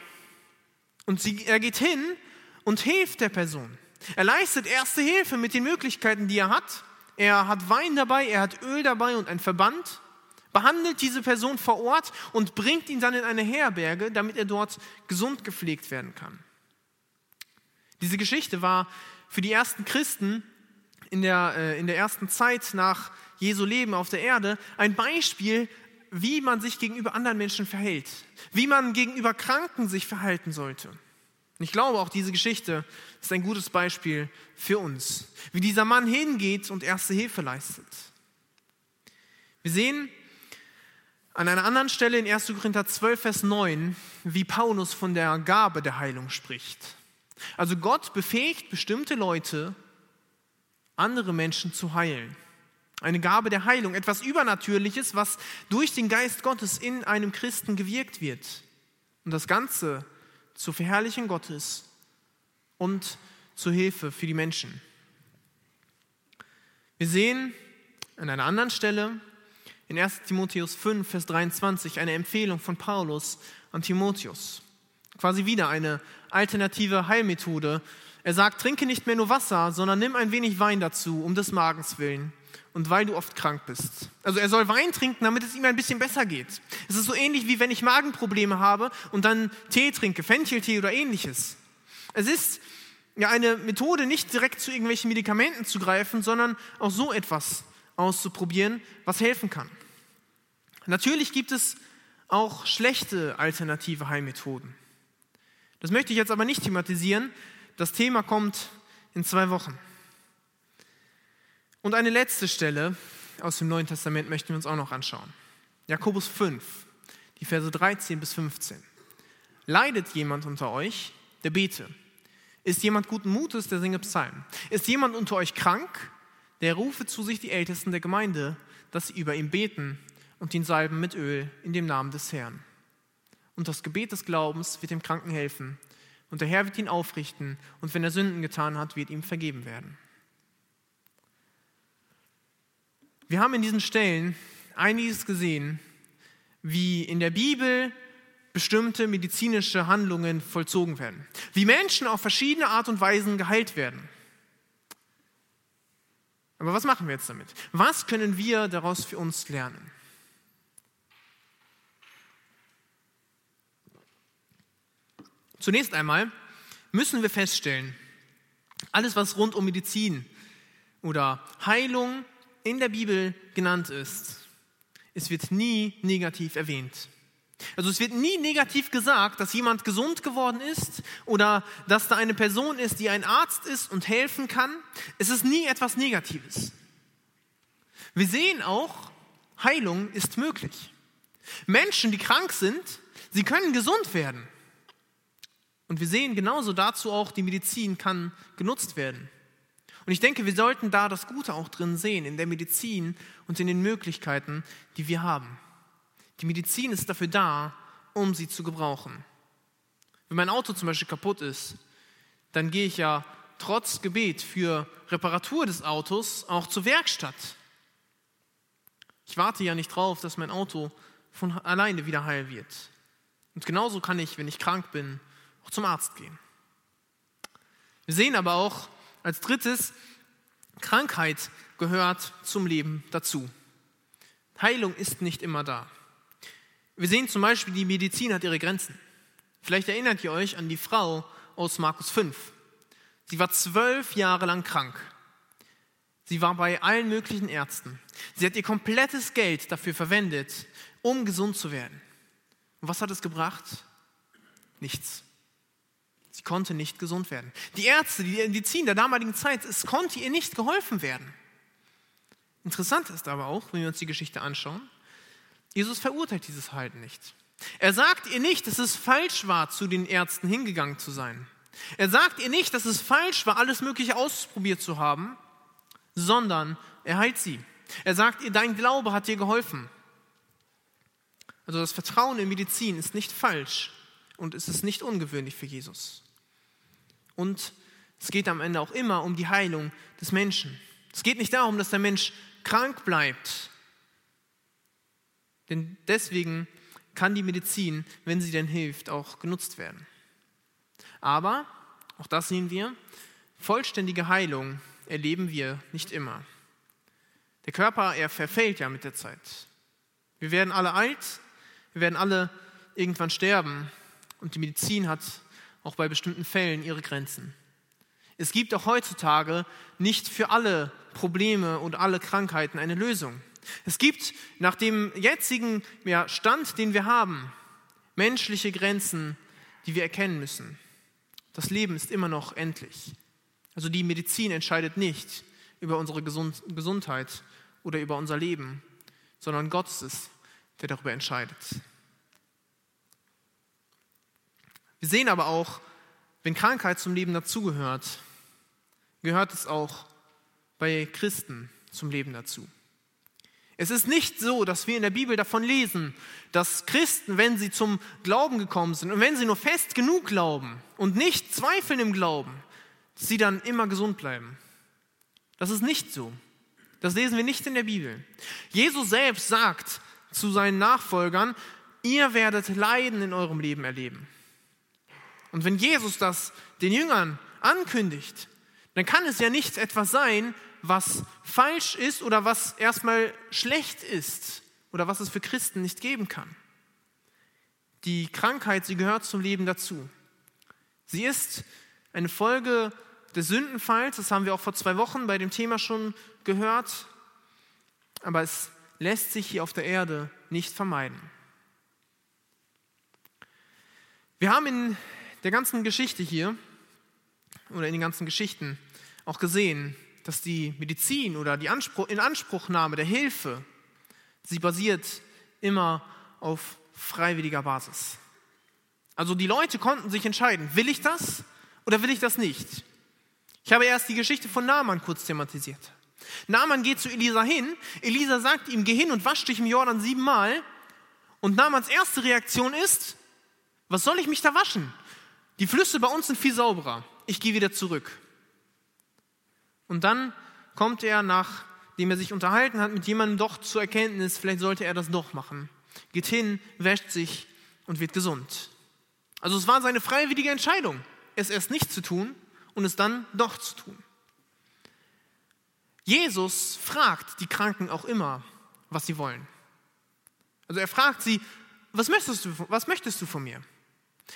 und sie, er geht hin und hilft der Person. Er leistet erste Hilfe mit den Möglichkeiten, die er hat. Er hat Wein dabei, er hat Öl dabei und ein Verband behandelt diese Person vor Ort und bringt ihn dann in eine Herberge, damit er dort gesund gepflegt werden kann. Diese Geschichte war für die ersten Christen in der, äh, in der ersten Zeit nach Jesu Leben auf der Erde ein Beispiel, wie man sich gegenüber anderen Menschen verhält, wie man gegenüber Kranken sich verhalten sollte. Und ich glaube, auch diese Geschichte ist ein gutes Beispiel für uns, wie dieser Mann hingeht und erste Hilfe leistet. Wir sehen an einer anderen Stelle in 1. Korinther 12, Vers 9, wie Paulus von der Gabe der Heilung spricht. Also Gott befähigt bestimmte Leute, andere Menschen zu heilen. Eine Gabe der Heilung, etwas Übernatürliches, was durch den Geist Gottes in einem Christen gewirkt wird. Und das Ganze zur Verherrlichen Gottes und zur Hilfe für die Menschen. Wir sehen an einer anderen Stelle in 1 Timotheus 5, Vers 23 eine Empfehlung von Paulus an Timotheus. Quasi wieder eine alternative Heilmethode. Er sagt, trinke nicht mehr nur Wasser, sondern nimm ein wenig Wein dazu, um des Magens willen und weil du oft krank bist. Also er soll Wein trinken, damit es ihm ein bisschen besser geht. Es ist so ähnlich wie wenn ich Magenprobleme habe und dann Tee trinke, Fencheltee oder ähnliches. Es ist ja eine Methode, nicht direkt zu irgendwelchen Medikamenten zu greifen, sondern auch so etwas auszuprobieren, was helfen kann. Natürlich gibt es auch schlechte alternative Heilmethoden. Das möchte ich jetzt aber nicht thematisieren. Das Thema kommt in zwei Wochen. Und eine letzte Stelle aus dem Neuen Testament möchten wir uns auch noch anschauen. Jakobus 5, die Verse 13 bis 15. Leidet jemand unter euch, der bete. Ist jemand guten Mutes, der singe Psalmen. Ist jemand unter euch krank, der rufe zu sich die Ältesten der Gemeinde, dass sie über ihn beten und ihn salben mit Öl in dem Namen des Herrn. Und das Gebet des Glaubens wird dem Kranken helfen. Und der Herr wird ihn aufrichten. Und wenn er Sünden getan hat, wird ihm vergeben werden. Wir haben in diesen Stellen einiges gesehen, wie in der Bibel bestimmte medizinische Handlungen vollzogen werden, wie Menschen auf verschiedene Art und Weisen geheilt werden. Aber was machen wir jetzt damit? Was können wir daraus für uns lernen? Zunächst einmal müssen wir feststellen, alles, was rund um Medizin oder Heilung in der Bibel genannt ist, es wird nie negativ erwähnt. Also es wird nie negativ gesagt, dass jemand gesund geworden ist oder dass da eine Person ist, die ein Arzt ist und helfen kann. Es ist nie etwas Negatives. Wir sehen auch, Heilung ist möglich. Menschen, die krank sind, sie können gesund werden. Und wir sehen genauso dazu auch, die Medizin kann genutzt werden. Und ich denke, wir sollten da das Gute auch drin sehen, in der Medizin und in den Möglichkeiten, die wir haben. Die Medizin ist dafür da, um sie zu gebrauchen. Wenn mein Auto zum Beispiel kaputt ist, dann gehe ich ja trotz Gebet für Reparatur des Autos auch zur Werkstatt. Ich warte ja nicht drauf, dass mein Auto von alleine wieder heil wird. Und genauso kann ich, wenn ich krank bin, auch zum Arzt gehen. Wir sehen aber auch, als drittes, Krankheit gehört zum Leben dazu. Heilung ist nicht immer da. Wir sehen zum Beispiel, die Medizin hat ihre Grenzen. Vielleicht erinnert ihr euch an die Frau aus Markus 5. Sie war zwölf Jahre lang krank. Sie war bei allen möglichen Ärzten. Sie hat ihr komplettes Geld dafür verwendet, um gesund zu werden. Und was hat es gebracht? Nichts. Sie konnte nicht gesund werden. Die Ärzte, die Medizin der damaligen Zeit, es konnte ihr nicht geholfen werden. Interessant ist aber auch, wenn wir uns die Geschichte anschauen, Jesus verurteilt dieses Verhalten nicht. Er sagt ihr nicht, dass es falsch war, zu den Ärzten hingegangen zu sein. Er sagt ihr nicht, dass es falsch war, alles Mögliche ausprobiert zu haben, sondern er heilt sie. Er sagt ihr, dein Glaube hat dir geholfen. Also das Vertrauen in Medizin ist nicht falsch und es ist nicht ungewöhnlich für Jesus. Und es geht am Ende auch immer um die Heilung des Menschen. Es geht nicht darum, dass der Mensch krank bleibt. Denn deswegen kann die Medizin, wenn sie denn hilft, auch genutzt werden. Aber, auch das sehen wir, vollständige Heilung erleben wir nicht immer. Der Körper, er verfällt ja mit der Zeit. Wir werden alle alt, wir werden alle irgendwann sterben und die Medizin hat auch bei bestimmten Fällen ihre Grenzen. Es gibt auch heutzutage nicht für alle Probleme und alle Krankheiten eine Lösung. Es gibt nach dem jetzigen ja, Stand, den wir haben, menschliche Grenzen, die wir erkennen müssen. Das Leben ist immer noch endlich. Also die Medizin entscheidet nicht über unsere Gesundheit oder über unser Leben, sondern Gott ist es, der darüber entscheidet. Wir sehen aber auch, wenn Krankheit zum Leben dazugehört, gehört es auch bei Christen zum Leben dazu. Es ist nicht so, dass wir in der Bibel davon lesen, dass Christen, wenn sie zum Glauben gekommen sind und wenn sie nur fest genug glauben und nicht zweifeln im Glauben, sie dann immer gesund bleiben. Das ist nicht so. Das lesen wir nicht in der Bibel. Jesus selbst sagt zu seinen Nachfolgern, ihr werdet Leiden in eurem Leben erleben. Und wenn Jesus das den Jüngern ankündigt, dann kann es ja nicht etwas sein, was falsch ist oder was erstmal schlecht ist oder was es für Christen nicht geben kann. Die Krankheit, sie gehört zum Leben dazu. Sie ist eine Folge des Sündenfalls, das haben wir auch vor zwei Wochen bei dem Thema schon gehört, aber es lässt sich hier auf der Erde nicht vermeiden. Wir haben in der ganzen Geschichte hier oder in den ganzen Geschichten auch gesehen, dass die Medizin oder die Anspruch, Inanspruchnahme der Hilfe, sie basiert immer auf freiwilliger Basis. Also die Leute konnten sich entscheiden, will ich das oder will ich das nicht? Ich habe erst die Geschichte von Naaman kurz thematisiert. Naaman geht zu Elisa hin, Elisa sagt ihm, geh hin und wasch dich im Jordan siebenmal. Und Naamans erste Reaktion ist, was soll ich mich da waschen? Die Flüsse bei uns sind viel sauberer. Ich gehe wieder zurück. Und dann kommt er, nachdem er sich unterhalten hat mit jemandem, doch zur Erkenntnis, vielleicht sollte er das doch machen. Geht hin, wäscht sich und wird gesund. Also es war seine freiwillige Entscheidung, es erst nicht zu tun und es dann doch zu tun. Jesus fragt die Kranken auch immer, was sie wollen. Also er fragt sie, was möchtest du, was möchtest du von mir?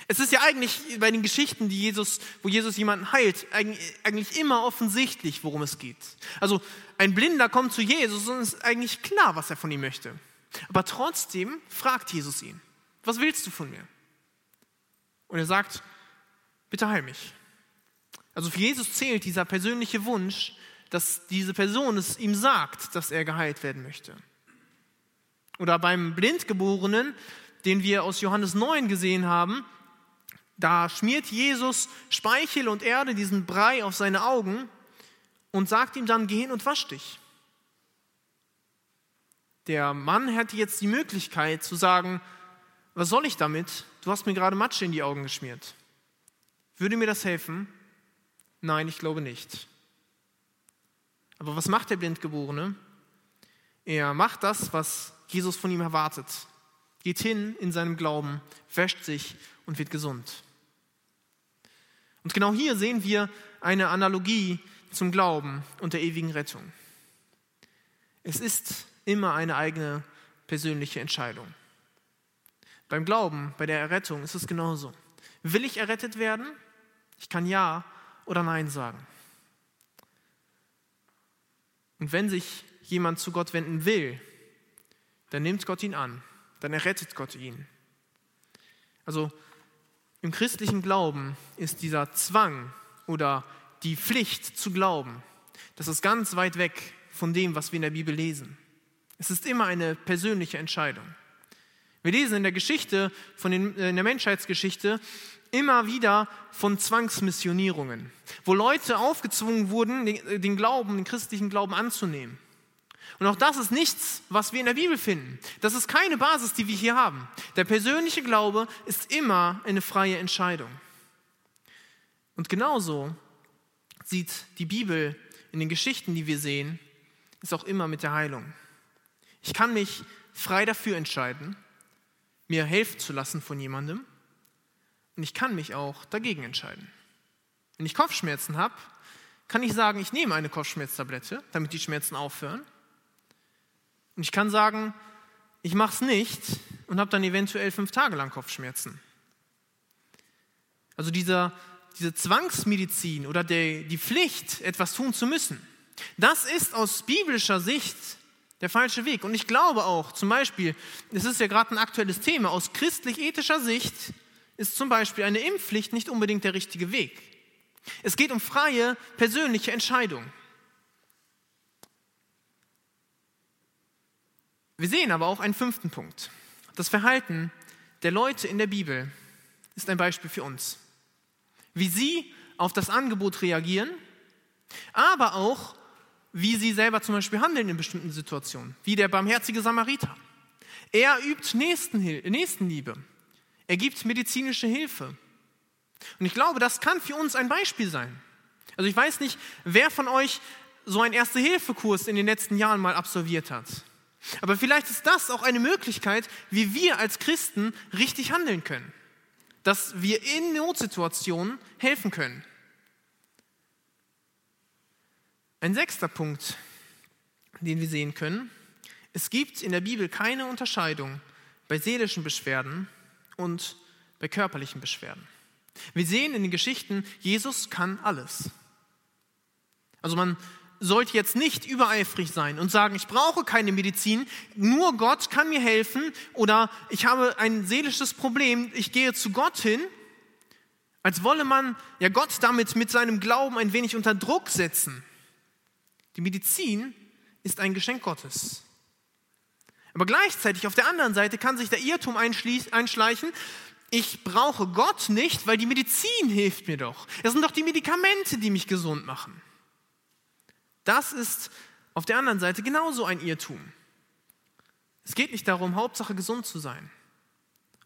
Es ist ja eigentlich bei den Geschichten, die Jesus, wo Jesus jemanden heilt, eigentlich immer offensichtlich, worum es geht. Also ein Blinder kommt zu Jesus und es ist eigentlich klar, was er von ihm möchte. Aber trotzdem fragt Jesus ihn, was willst du von mir? Und er sagt, bitte heil mich. Also für Jesus zählt dieser persönliche Wunsch, dass diese Person es ihm sagt, dass er geheilt werden möchte. Oder beim Blindgeborenen, den wir aus Johannes 9 gesehen haben, da schmiert Jesus Speichel und Erde, diesen Brei auf seine Augen und sagt ihm dann, geh hin und wasch dich. Der Mann hätte jetzt die Möglichkeit zu sagen, was soll ich damit? Du hast mir gerade Matsche in die Augen geschmiert. Würde mir das helfen? Nein, ich glaube nicht. Aber was macht der Blindgeborene? Er macht das, was Jesus von ihm erwartet. Geht hin in seinem Glauben, wäscht sich und wird gesund. Und genau hier sehen wir eine Analogie zum Glauben und der ewigen Rettung. Es ist immer eine eigene persönliche Entscheidung. Beim Glauben, bei der Errettung ist es genauso. Will ich errettet werden? Ich kann Ja oder Nein sagen. Und wenn sich jemand zu Gott wenden will, dann nimmt Gott ihn an, dann errettet Gott ihn. Also im christlichen Glauben ist dieser Zwang oder die Pflicht zu glauben, das ist ganz weit weg von dem, was wir in der Bibel lesen. Es ist immer eine persönliche Entscheidung. Wir lesen in der Geschichte, von den, äh, in der Menschheitsgeschichte, immer wieder von Zwangsmissionierungen, wo Leute aufgezwungen wurden, den Glauben, den christlichen Glauben anzunehmen. Und auch das ist nichts, was wir in der Bibel finden. Das ist keine Basis, die wir hier haben. Der persönliche Glaube ist immer eine freie Entscheidung. Und genauso sieht die Bibel in den Geschichten, die wir sehen, ist auch immer mit der Heilung. Ich kann mich frei dafür entscheiden, mir helfen zu lassen von jemandem. Und ich kann mich auch dagegen entscheiden. Wenn ich Kopfschmerzen habe, kann ich sagen, ich nehme eine Kopfschmerztablette, damit die Schmerzen aufhören. Und ich kann sagen, ich mache es nicht und habe dann eventuell fünf Tage lang Kopfschmerzen. Also dieser, diese Zwangsmedizin oder der, die Pflicht, etwas tun zu müssen, das ist aus biblischer Sicht der falsche Weg. Und ich glaube auch, zum Beispiel, es ist ja gerade ein aktuelles Thema, aus christlich-ethischer Sicht ist zum Beispiel eine Impfpflicht nicht unbedingt der richtige Weg. Es geht um freie persönliche Entscheidung. Wir sehen aber auch einen fünften Punkt. Das Verhalten der Leute in der Bibel ist ein Beispiel für uns. Wie sie auf das Angebot reagieren, aber auch, wie sie selber zum Beispiel handeln in bestimmten Situationen, wie der barmherzige Samariter. Er übt Nächstenliebe. Er gibt medizinische Hilfe. Und ich glaube, das kann für uns ein Beispiel sein. Also ich weiß nicht, wer von euch so einen Erste-Hilfe-Kurs in den letzten Jahren mal absolviert hat. Aber vielleicht ist das auch eine Möglichkeit, wie wir als Christen richtig handeln können. Dass wir in Notsituationen helfen können. Ein sechster Punkt, den wir sehen können. Es gibt in der Bibel keine Unterscheidung bei seelischen Beschwerden und bei körperlichen Beschwerden. Wir sehen in den Geschichten, Jesus kann alles. Also man sollte jetzt nicht übereifrig sein und sagen, ich brauche keine Medizin, nur Gott kann mir helfen oder ich habe ein seelisches Problem, ich gehe zu Gott hin, als wolle man ja Gott damit mit seinem Glauben ein wenig unter Druck setzen. Die Medizin ist ein Geschenk Gottes. Aber gleichzeitig auf der anderen Seite kann sich der Irrtum einschleichen, ich brauche Gott nicht, weil die Medizin hilft mir doch. Es sind doch die Medikamente, die mich gesund machen. Das ist auf der anderen Seite genauso ein Irrtum. Es geht nicht darum, Hauptsache gesund zu sein.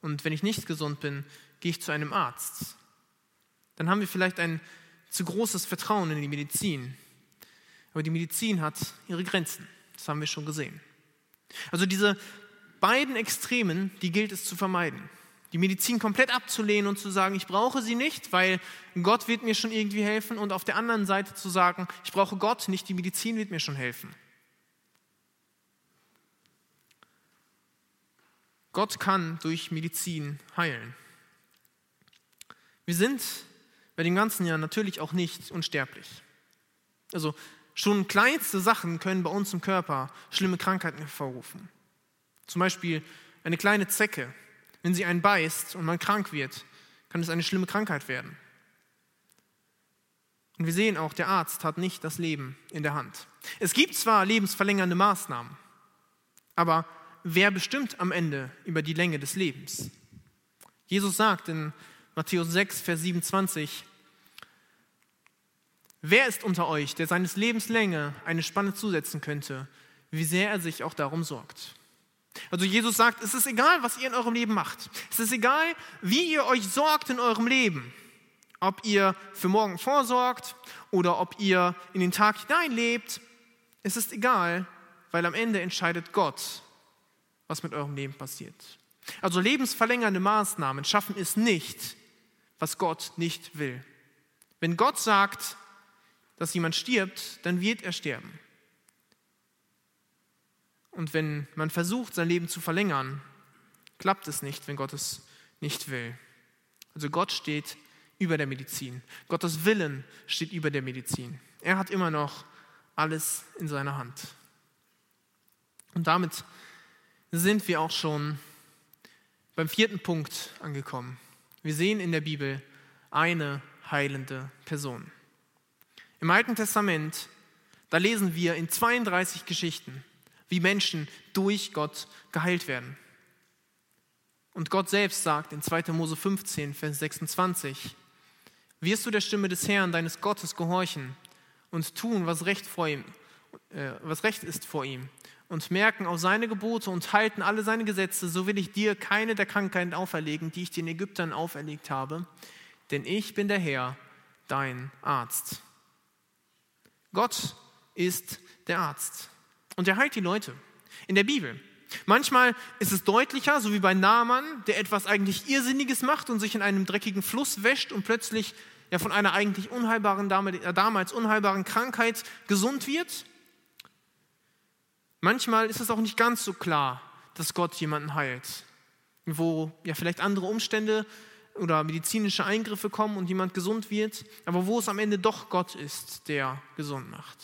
Und wenn ich nicht gesund bin, gehe ich zu einem Arzt. Dann haben wir vielleicht ein zu großes Vertrauen in die Medizin. Aber die Medizin hat ihre Grenzen. Das haben wir schon gesehen. Also diese beiden Extremen, die gilt es zu vermeiden. Die Medizin komplett abzulehnen und zu sagen, ich brauche sie nicht, weil Gott wird mir schon irgendwie helfen. Und auf der anderen Seite zu sagen, ich brauche Gott nicht, die Medizin wird mir schon helfen. Gott kann durch Medizin heilen. Wir sind bei dem ganzen Jahr natürlich auch nicht unsterblich. Also schon kleinste Sachen können bei uns im Körper schlimme Krankheiten hervorrufen. Zum Beispiel eine kleine Zecke wenn sie einen beißt und man krank wird, kann es eine schlimme Krankheit werden. Und wir sehen auch, der Arzt hat nicht das Leben in der Hand. Es gibt zwar lebensverlängernde Maßnahmen, aber wer bestimmt am Ende über die Länge des Lebens? Jesus sagt in Matthäus 6, Vers 27, Wer ist unter euch, der seines Lebens Länge eine Spanne zusetzen könnte, wie sehr er sich auch darum sorgt? Also Jesus sagt, es ist egal, was ihr in eurem Leben macht. Es ist egal, wie ihr euch sorgt in eurem Leben. Ob ihr für morgen vorsorgt oder ob ihr in den Tag hineinlebt. Es ist egal, weil am Ende entscheidet Gott, was mit eurem Leben passiert. Also lebensverlängernde Maßnahmen schaffen es nicht, was Gott nicht will. Wenn Gott sagt, dass jemand stirbt, dann wird er sterben. Und wenn man versucht, sein Leben zu verlängern, klappt es nicht, wenn Gott es nicht will. Also Gott steht über der Medizin. Gottes Willen steht über der Medizin. Er hat immer noch alles in seiner Hand. Und damit sind wir auch schon beim vierten Punkt angekommen. Wir sehen in der Bibel eine heilende Person. Im Alten Testament, da lesen wir in 32 Geschichten wie Menschen durch Gott geheilt werden. Und Gott selbst sagt in 2. Mose 15, Vers 26, wirst du der Stimme des Herrn, deines Gottes, gehorchen und tun, was recht, vor ihm, äh, was recht ist vor ihm und merken auf seine Gebote und halten alle seine Gesetze, so will ich dir keine der Krankheiten auferlegen, die ich den Ägyptern auferlegt habe, denn ich bin der Herr, dein Arzt. Gott ist der Arzt. Und er heilt die Leute. In der Bibel. Manchmal ist es deutlicher, so wie bei Naaman, der etwas eigentlich Irrsinniges macht und sich in einem dreckigen Fluss wäscht und plötzlich ja von einer eigentlich unheilbaren, äh, damals unheilbaren Krankheit gesund wird. Manchmal ist es auch nicht ganz so klar, dass Gott jemanden heilt, wo ja vielleicht andere Umstände oder medizinische Eingriffe kommen und jemand gesund wird, aber wo es am Ende doch Gott ist, der gesund macht.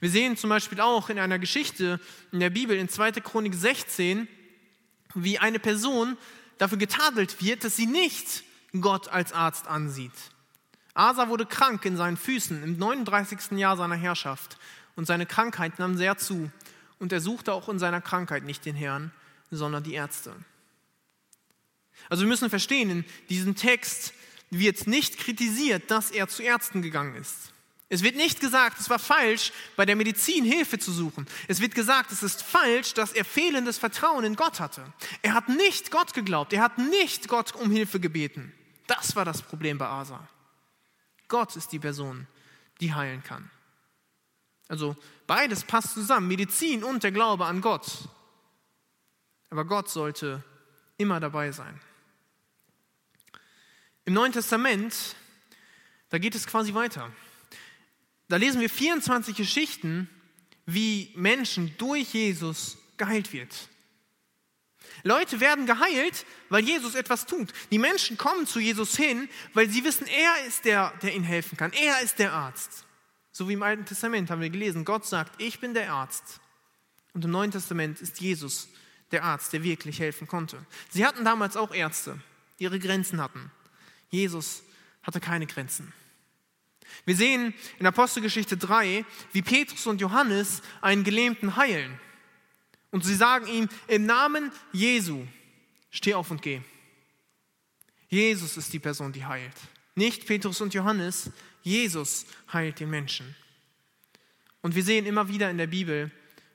Wir sehen zum Beispiel auch in einer Geschichte in der Bibel in 2. Chronik 16, wie eine Person dafür getadelt wird, dass sie nicht Gott als Arzt ansieht. Asa wurde krank in seinen Füßen im 39. Jahr seiner Herrschaft und seine Krankheit nahm sehr zu. und er suchte auch in seiner Krankheit nicht den Herrn, sondern die Ärzte. Also wir müssen verstehen, in diesem Text wird nicht kritisiert, dass er zu Ärzten gegangen ist. Es wird nicht gesagt, es war falsch, bei der Medizin Hilfe zu suchen. Es wird gesagt, es ist falsch, dass er fehlendes Vertrauen in Gott hatte. Er hat nicht Gott geglaubt, er hat nicht Gott um Hilfe gebeten. Das war das Problem bei Asa. Gott ist die Person, die heilen kann. Also beides passt zusammen, Medizin und der Glaube an Gott. Aber Gott sollte immer dabei sein. Im Neuen Testament, da geht es quasi weiter. Da lesen wir 24 Geschichten, wie Menschen durch Jesus geheilt wird. Leute werden geheilt, weil Jesus etwas tut. Die Menschen kommen zu Jesus hin, weil sie wissen, er ist der, der ihnen helfen kann. Er ist der Arzt. So wie im Alten Testament haben wir gelesen, Gott sagt, ich bin der Arzt. Und im Neuen Testament ist Jesus der Arzt, der wirklich helfen konnte. Sie hatten damals auch Ärzte, die ihre Grenzen hatten. Jesus hatte keine Grenzen. Wir sehen in Apostelgeschichte 3, wie Petrus und Johannes einen Gelähmten heilen. Und sie sagen ihm, im Namen Jesu, steh auf und geh. Jesus ist die Person, die heilt. Nicht Petrus und Johannes, Jesus heilt den Menschen. Und wir sehen immer wieder in der Bibel,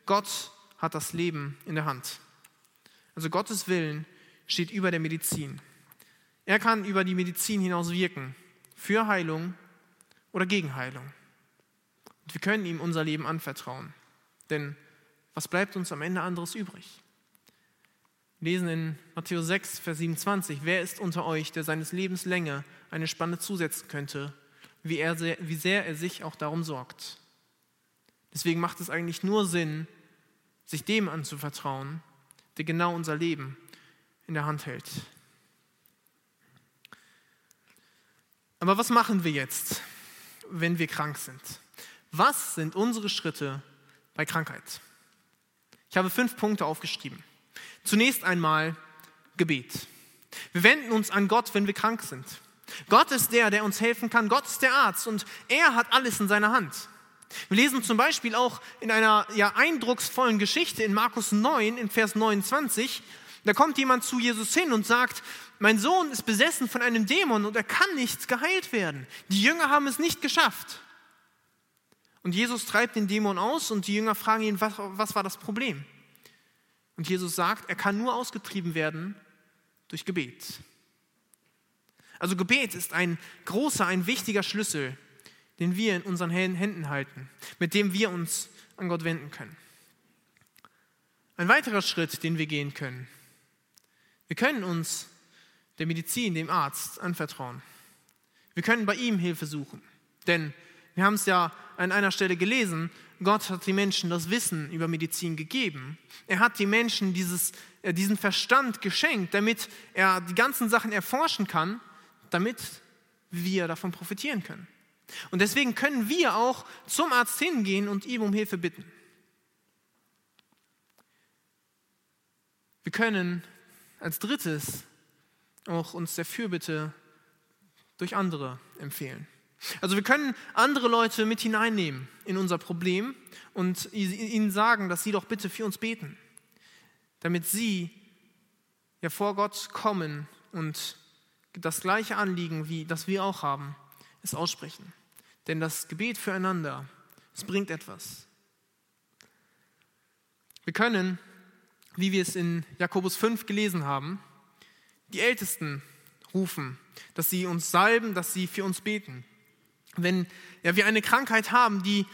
Gott hat das Leben in der Hand. Also Gottes Willen steht über der Medizin. Er kann über die Medizin hinaus wirken, für Heilung oder gegen Heilung. Und wir können ihm unser Leben anvertrauen. Denn was bleibt uns am Ende anderes übrig? Wir lesen in Matthäus 6, Vers 27, wer ist unter euch, der seines Lebens Länge eine Spanne zusetzen könnte, wie, er, wie sehr er sich auch darum sorgt. Deswegen macht es eigentlich nur Sinn, sich dem anzuvertrauen, der genau unser Leben in der Hand hält. Aber was machen wir jetzt? Wenn wir krank sind. Was sind unsere Schritte bei Krankheit? Ich habe fünf Punkte aufgeschrieben. Zunächst einmal Gebet. Wir wenden uns an Gott, wenn wir krank sind. Gott ist der, der uns helfen kann. Gott ist der Arzt und er hat alles in seiner Hand. Wir lesen zum Beispiel auch in einer ja, eindrucksvollen Geschichte in Markus 9, in Vers 29, da kommt jemand zu Jesus hin und sagt, mein Sohn ist besessen von einem Dämon und er kann nicht geheilt werden. Die Jünger haben es nicht geschafft. Und Jesus treibt den Dämon aus und die Jünger fragen ihn, was, was war das Problem? Und Jesus sagt, er kann nur ausgetrieben werden durch Gebet. Also Gebet ist ein großer, ein wichtiger Schlüssel, den wir in unseren Händen halten, mit dem wir uns an Gott wenden können. Ein weiterer Schritt, den wir gehen können, wir können uns der Medizin, dem Arzt anvertrauen. Wir können bei ihm Hilfe suchen. Denn wir haben es ja an einer Stelle gelesen, Gott hat die Menschen das Wissen über Medizin gegeben. Er hat die Menschen dieses, äh, diesen Verstand geschenkt, damit er die ganzen Sachen erforschen kann, damit wir davon profitieren können. Und deswegen können wir auch zum Arzt hingehen und ihm um Hilfe bitten. Wir können als drittes auch uns der Fürbitte durch andere empfehlen. Also wir können andere Leute mit hineinnehmen in unser Problem und ihnen sagen, dass sie doch bitte für uns beten, damit sie ja vor Gott kommen und das gleiche Anliegen, wie das wir auch haben, es aussprechen. Denn das Gebet füreinander, es bringt etwas. Wir können wie wir es in Jakobus 5 gelesen haben, die Ältesten rufen, dass sie uns salben, dass sie für uns beten. Wenn ja, wir eine Krankheit haben, die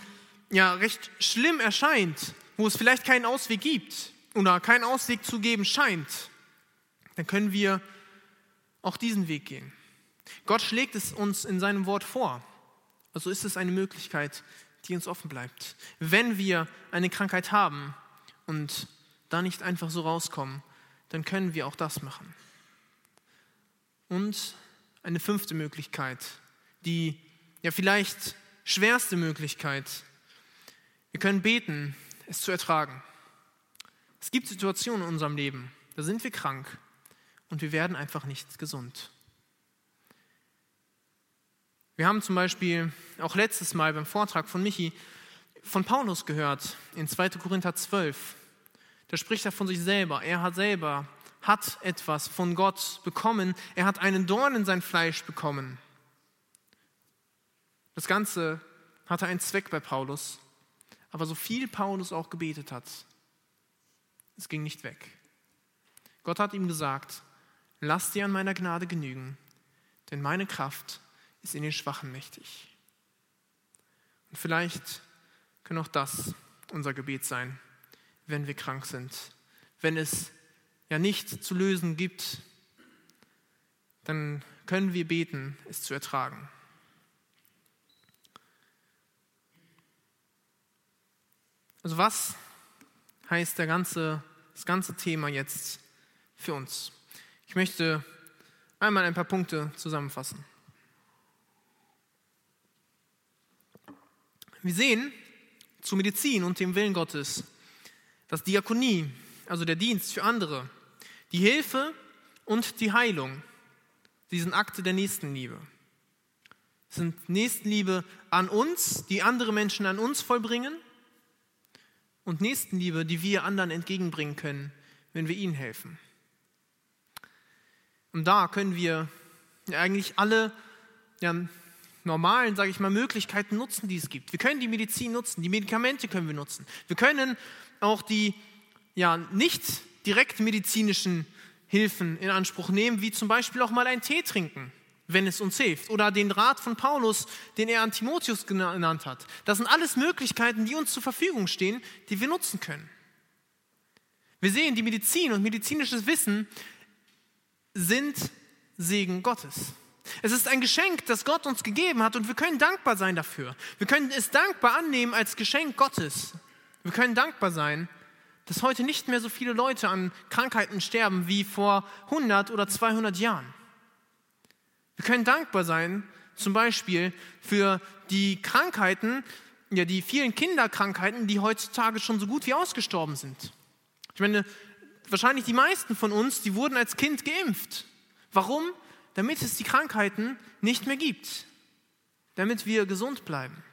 ja recht schlimm erscheint, wo es vielleicht keinen Ausweg gibt oder keinen Ausweg zu geben scheint, dann können wir auch diesen Weg gehen. Gott schlägt es uns in seinem Wort vor. Also ist es eine Möglichkeit, die uns offen bleibt. Wenn wir eine Krankheit haben und da nicht einfach so rauskommen, dann können wir auch das machen. Und eine fünfte Möglichkeit, die ja vielleicht schwerste Möglichkeit. Wir können beten, es zu ertragen. Es gibt Situationen in unserem Leben, da sind wir krank und wir werden einfach nicht gesund. Wir haben zum Beispiel auch letztes Mal beim Vortrag von Michi von Paulus gehört in 2. Korinther 12. Da spricht er von sich selber. Er hat selber hat etwas von Gott bekommen. Er hat einen Dorn in sein Fleisch bekommen. Das Ganze hatte einen Zweck bei Paulus. Aber so viel Paulus auch gebetet hat, es ging nicht weg. Gott hat ihm gesagt, lass dir an meiner Gnade genügen, denn meine Kraft ist in den Schwachen mächtig. Und vielleicht kann auch das unser Gebet sein, wenn wir krank sind. Wenn es ja nicht zu lösen gibt, dann können wir beten, es zu ertragen. Also was heißt der ganze, das ganze Thema jetzt für uns? Ich möchte einmal ein paar Punkte zusammenfassen. Wir sehen zu Medizin und dem Willen Gottes, dass Diakonie, also der Dienst für andere, die Hilfe und die Heilung, diesen Akte der Nächstenliebe, sind Nächstenliebe an uns, die andere Menschen an uns vollbringen und Nächstenliebe, die wir anderen entgegenbringen können, wenn wir ihnen helfen. Und da können wir eigentlich alle ja, normalen, sage ich mal, Möglichkeiten nutzen, die es gibt. Wir können die Medizin nutzen, die Medikamente können wir nutzen. Wir können auch die ja, nicht direkt medizinischen Hilfen in Anspruch nehmen, wie zum Beispiel auch mal einen Tee trinken, wenn es uns hilft. Oder den Rat von Paulus, den er an Timotheus genannt hat. Das sind alles Möglichkeiten, die uns zur Verfügung stehen, die wir nutzen können. Wir sehen, die Medizin und medizinisches Wissen sind Segen Gottes. Es ist ein Geschenk, das Gott uns gegeben hat und wir können dankbar sein dafür. Wir können es dankbar annehmen als Geschenk Gottes. Wir können dankbar sein, dass heute nicht mehr so viele Leute an Krankheiten sterben wie vor 100 oder 200 Jahren. Wir können dankbar sein, zum Beispiel für die Krankheiten, ja, die vielen Kinderkrankheiten, die heutzutage schon so gut wie ausgestorben sind. Ich meine, wahrscheinlich die meisten von uns, die wurden als Kind geimpft. Warum? Damit es die Krankheiten nicht mehr gibt. Damit wir gesund bleiben.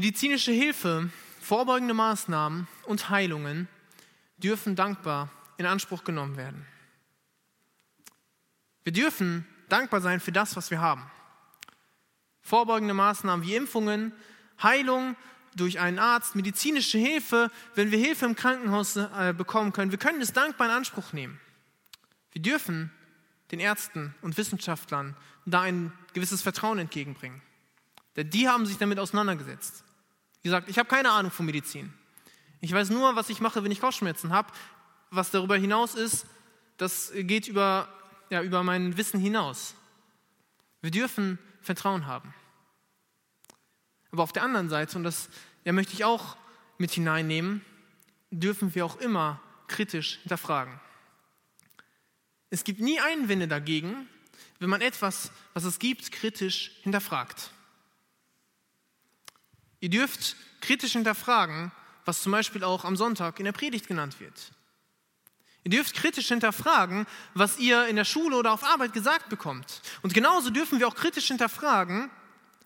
Medizinische Hilfe, vorbeugende Maßnahmen und Heilungen dürfen dankbar in Anspruch genommen werden. Wir dürfen dankbar sein für das, was wir haben. Vorbeugende Maßnahmen wie Impfungen, Heilung durch einen Arzt, medizinische Hilfe, wenn wir Hilfe im Krankenhaus äh, bekommen können. Wir können es dankbar in Anspruch nehmen. Wir dürfen den Ärzten und Wissenschaftlern da ein gewisses Vertrauen entgegenbringen. Denn die haben sich damit auseinandergesetzt. Wie gesagt, ich habe keine Ahnung von Medizin. Ich weiß nur, was ich mache, wenn ich Kopfschmerzen habe. Was darüber hinaus ist, das geht über, ja, über mein Wissen hinaus. Wir dürfen Vertrauen haben. Aber auf der anderen Seite, und das ja, möchte ich auch mit hineinnehmen, dürfen wir auch immer kritisch hinterfragen. Es gibt nie Einwände dagegen, wenn man etwas, was es gibt, kritisch hinterfragt. Ihr dürft kritisch hinterfragen, was zum Beispiel auch am Sonntag in der Predigt genannt wird. Ihr dürft kritisch hinterfragen, was ihr in der Schule oder auf Arbeit gesagt bekommt. Und genauso dürfen wir auch kritisch hinterfragen,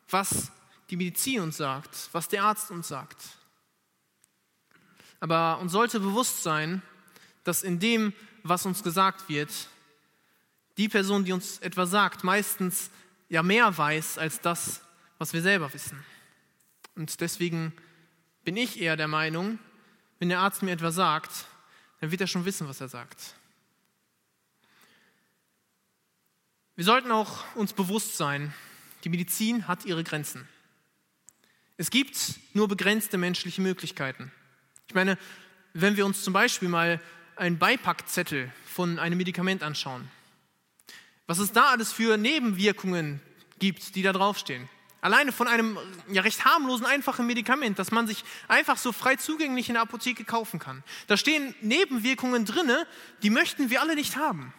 was die Medizin uns sagt, was der Arzt uns sagt. Aber uns sollte bewusst sein, dass in dem, was uns gesagt wird, die Person, die uns etwas sagt, meistens ja mehr weiß als das, was wir selber wissen. Und deswegen bin ich eher der Meinung, wenn der Arzt mir etwas sagt, dann wird er schon wissen, was er sagt. Wir sollten auch uns bewusst sein, die Medizin hat ihre Grenzen. Es gibt nur begrenzte menschliche Möglichkeiten. Ich meine, wenn wir uns zum Beispiel mal einen Beipackzettel von einem Medikament anschauen, was es da alles für Nebenwirkungen gibt, die da draufstehen. Alleine von einem ja, recht harmlosen, einfachen Medikament, das man sich einfach so frei zugänglich in der Apotheke kaufen kann. Da stehen Nebenwirkungen drinne, die möchten wir alle nicht haben.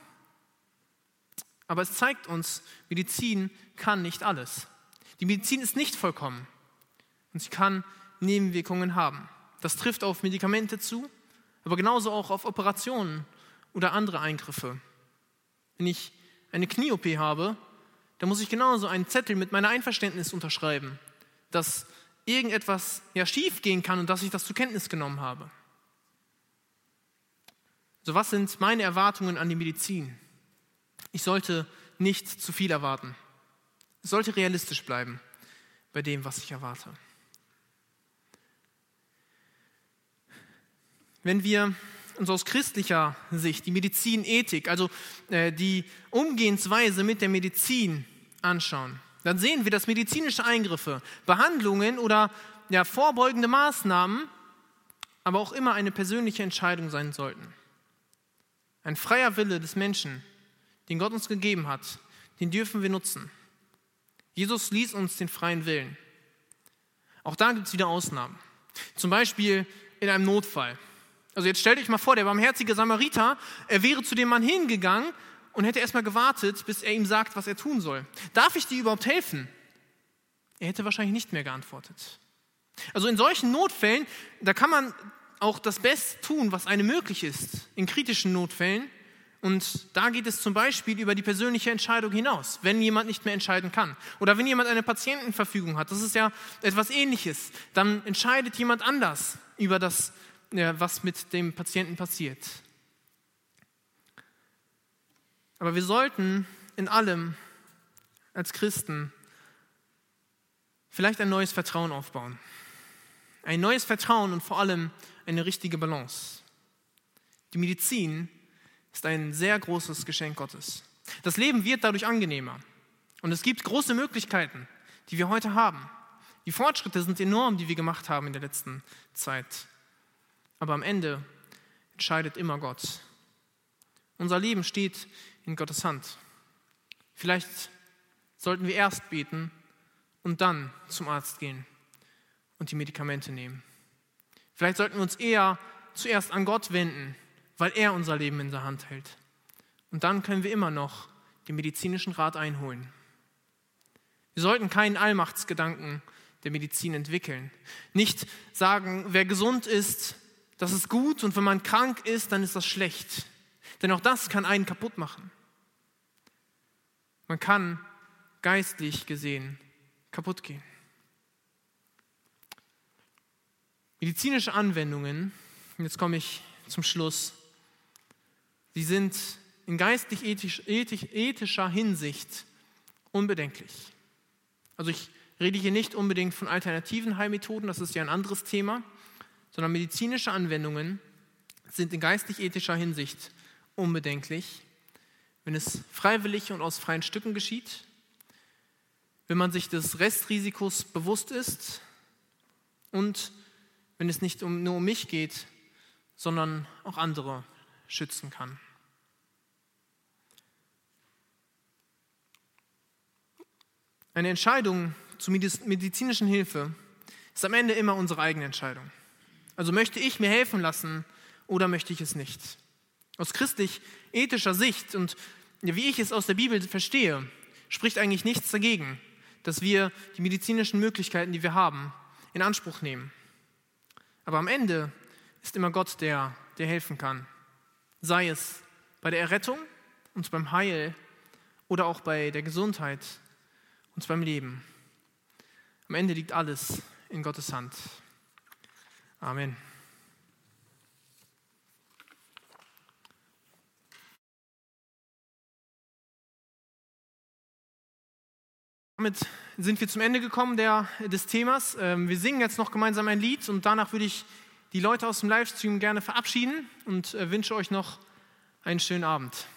Aber es zeigt uns, Medizin kann nicht alles. Die Medizin ist nicht vollkommen und sie kann Nebenwirkungen haben. Das trifft auf Medikamente zu, aber genauso auch auf Operationen oder andere Eingriffe. Wenn ich eine Knie-OP habe, dann muss ich genauso einen Zettel mit meiner Einverständnis unterschreiben, dass irgendetwas ja schief gehen kann und dass ich das zur Kenntnis genommen habe. So, was sind meine Erwartungen an die Medizin? Ich sollte nicht zu viel erwarten. Es sollte realistisch bleiben bei dem, was ich erwarte. Wenn wir uns aus christlicher Sicht die Medizinethik, also äh, die Umgehensweise mit der Medizin anschauen, dann sehen wir, dass medizinische Eingriffe, Behandlungen oder ja, vorbeugende Maßnahmen aber auch immer eine persönliche Entscheidung sein sollten. Ein freier Wille des Menschen, den Gott uns gegeben hat, den dürfen wir nutzen. Jesus ließ uns den freien Willen. Auch da gibt es wieder Ausnahmen. Zum Beispiel in einem Notfall. Also jetzt stellt euch mal vor, der barmherzige Samariter, er wäre zu dem Mann hingegangen und hätte erstmal gewartet, bis er ihm sagt, was er tun soll. Darf ich dir überhaupt helfen? Er hätte wahrscheinlich nicht mehr geantwortet. Also in solchen Notfällen, da kann man auch das Beste tun, was einem möglich ist, in kritischen Notfällen. Und da geht es zum Beispiel über die persönliche Entscheidung hinaus, wenn jemand nicht mehr entscheiden kann. Oder wenn jemand eine Patientenverfügung hat, das ist ja etwas Ähnliches, dann entscheidet jemand anders über das, was mit dem Patienten passiert. Aber wir sollten in allem als Christen vielleicht ein neues Vertrauen aufbauen. Ein neues Vertrauen und vor allem eine richtige Balance. Die Medizin ist ein sehr großes Geschenk Gottes. Das Leben wird dadurch angenehmer. Und es gibt große Möglichkeiten, die wir heute haben. Die Fortschritte sind enorm, die wir gemacht haben in der letzten Zeit. Aber am Ende entscheidet immer Gott. Unser Leben steht in Gottes Hand. Vielleicht sollten wir erst beten und dann zum Arzt gehen und die Medikamente nehmen. Vielleicht sollten wir uns eher zuerst an Gott wenden, weil er unser Leben in der Hand hält. Und dann können wir immer noch den medizinischen Rat einholen. Wir sollten keinen Allmachtsgedanken der Medizin entwickeln. Nicht sagen, wer gesund ist, das ist gut und wenn man krank ist, dann ist das schlecht. Denn auch das kann einen kaputt machen. Man kann geistlich gesehen kaputt gehen. Medizinische Anwendungen, jetzt komme ich zum Schluss, sie sind in geistlich ethisch, ethisch, ethischer Hinsicht unbedenklich. Also ich rede hier nicht unbedingt von alternativen Heilmethoden, das ist ja ein anderes Thema, sondern medizinische Anwendungen sind in geistlich-ethischer Hinsicht unbedenklich, wenn es freiwillig und aus freien Stücken geschieht, wenn man sich des Restrisikos bewusst ist und wenn es nicht um, nur um mich geht, sondern auch andere schützen kann. Eine Entscheidung zur medizinischen Hilfe ist am Ende immer unsere eigene Entscheidung. Also möchte ich mir helfen lassen oder möchte ich es nicht? Aus christlich-ethischer Sicht und wie ich es aus der Bibel verstehe, spricht eigentlich nichts dagegen, dass wir die medizinischen Möglichkeiten, die wir haben, in Anspruch nehmen. Aber am Ende ist immer Gott der, der helfen kann. Sei es bei der Errettung, und beim Heil oder auch bei der Gesundheit, und beim Leben. Am Ende liegt alles in Gottes Hand. Amen. Damit sind wir zum Ende gekommen der, des Themas. Ähm, wir singen jetzt noch gemeinsam ein Lied und danach würde ich die Leute aus dem Livestream gerne verabschieden und äh, wünsche euch noch einen schönen Abend.